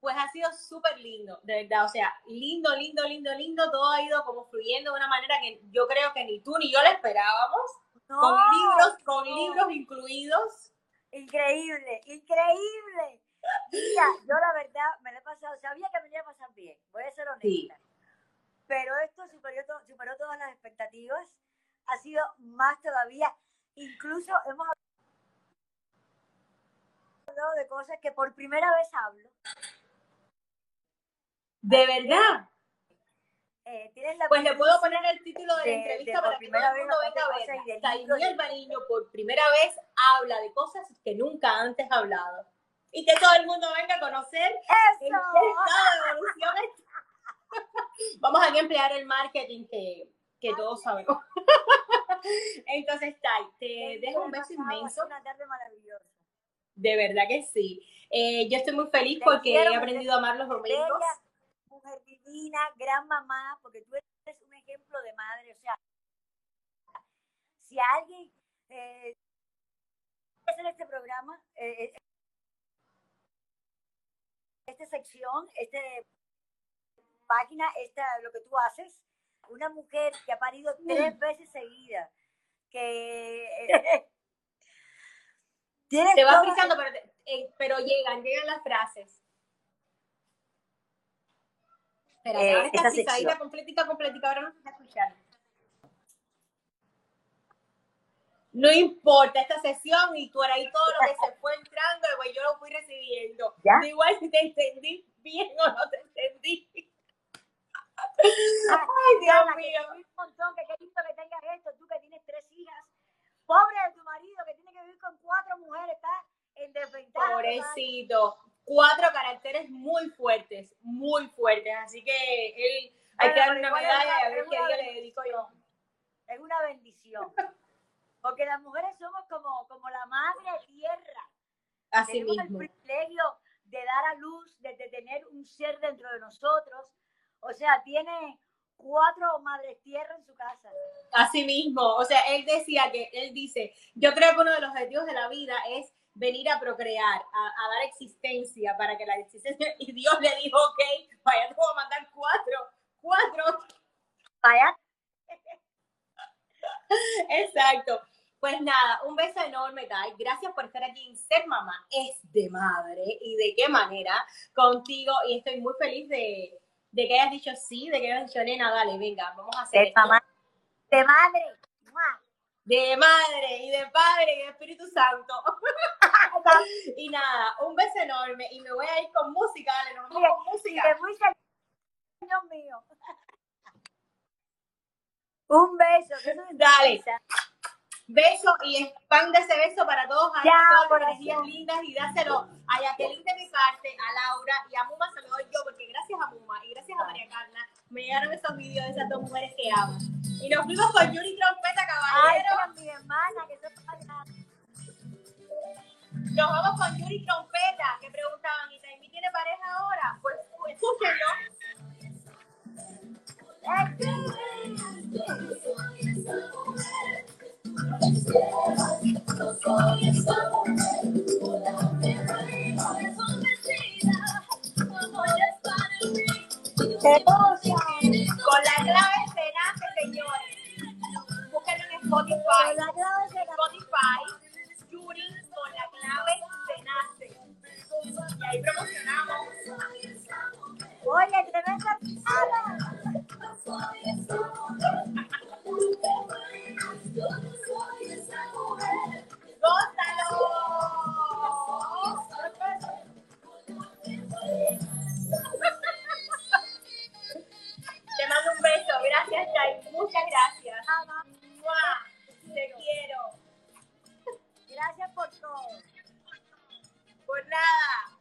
Pues ha sido súper lindo, de verdad. O sea, lindo, lindo, lindo, lindo. Todo ha ido como fluyendo de una manera que yo creo que ni tú ni yo lo esperábamos. No, con libros, con no. libros incluidos. Increíble, increíble. Mira, yo la verdad me la he pasado, sabía que me iba a pasar bien, voy a ser honesta. Sí. Pero esto superó, superó todas las expectativas, ha sido más todavía. Incluso hemos hablado de cosas que por primera vez hablo. De verdad. eh, la Pues le puedo poner el título de la entrevista de para que todo el mundo venga a libros Taimí Albariño por primera vez habla de cosas que nunca antes ha hablado. Y que todo el mundo venga a conocer ¡Eso! estado de evolución. [LAUGHS] Vamos a emplear el marketing que, que todos sabemos. [LAUGHS] Entonces, Tai, te dejo un beso inmenso. Una tarde maravillosa. De verdad que sí. Eh, yo estoy muy feliz porque he aprendido a amar los domingos. Divina, gran mamá, porque tú eres un ejemplo de madre. O sea, si alguien eh, hacer este programa, eh, eh, esta sección, este página, esta, lo que tú haces, una mujer que ha parido tres veces seguidas, que eh, [LAUGHS] Te vas frisando, pero, eh, pero llegan, llegan las frases. Espera, Eh, ahora está sección. completica, completica, ahora no se está escuchando. No importa esta sesión y tú ahí todo lo que se fue entrando, pues yo lo fui recibiendo. ¿Ya? Igual si [LAUGHS] te entendí bien o no te entendí. [LAUGHS] Ah, Ay, Dios mío. un montón, que qué lindo que tengas esto, tú que tienes tres hijas. Pobre de tu marido que tiene que vivir con cuatro mujeres, está en desventaja. Pobrecito. Cuatro caracteres muy fuertes, muy fuertes. Así que él hay Bueno, que darle una medalla a ver qué día le dedico yo. Es una bendición. Porque las mujeres somos como, como la madre tierra. Así Tenemos mismo. el privilegio de dar a luz, de, de tener un ser dentro de nosotros. O sea, tiene cuatro madres tierra en su casa. Así mismo. O sea, él decía que, él dice, yo creo que uno de los objetivos de la vida es venir a procrear, a, a dar existencia para que la existencia, [LAUGHS] y Dios le dijo, ok, vaya, te voy a mandar cuatro, cuatro, Vaya, [LAUGHS] Exacto. Pues nada, un beso enorme, Tai. Gracias por estar aquí en Ser Mamá es de madre y de qué manera contigo. Y estoy muy feliz de, de que hayas dicho sí, de que hayas dicho, nena, dale, venga, vamos a hacer de esto. mamá, de madre. De madre y de padre y de Espíritu Santo. [LAUGHS] y nada, un beso enorme y me voy a ir con música, dale, vamos con música. Dios mío. Un beso. que eso es Dale. Beso y expande ese beso para todos Ya, todas las energías lindas y dáselo a Jacqueline de mi parte, a Laura y a Muma se lo doy yo porque gracias a Muma y gracias a María Carla me llegaron esos vídeos de esas dos mujeres que amo. Y nos fuimos con Yuri Trompeta Ay, Caballero, era mi hermana, que pasa. nos vamos con Yuri Trompeta que preguntaban, ¿y Taimi tiene pareja ahora? Pues, pues [LAUGHS] escúchenlo. Con la clave Cenace, señores. Búsquenlo en Spotify. Con la clave. Spotify, Yuri con la clave Cenace. Y ahí promocionamos. Oye, tremenda pisada. [LAUGHS] ¡Gózalo! Gracias, Tai. Muchas gracias. Te quiero. Gracias por todo. Por nada.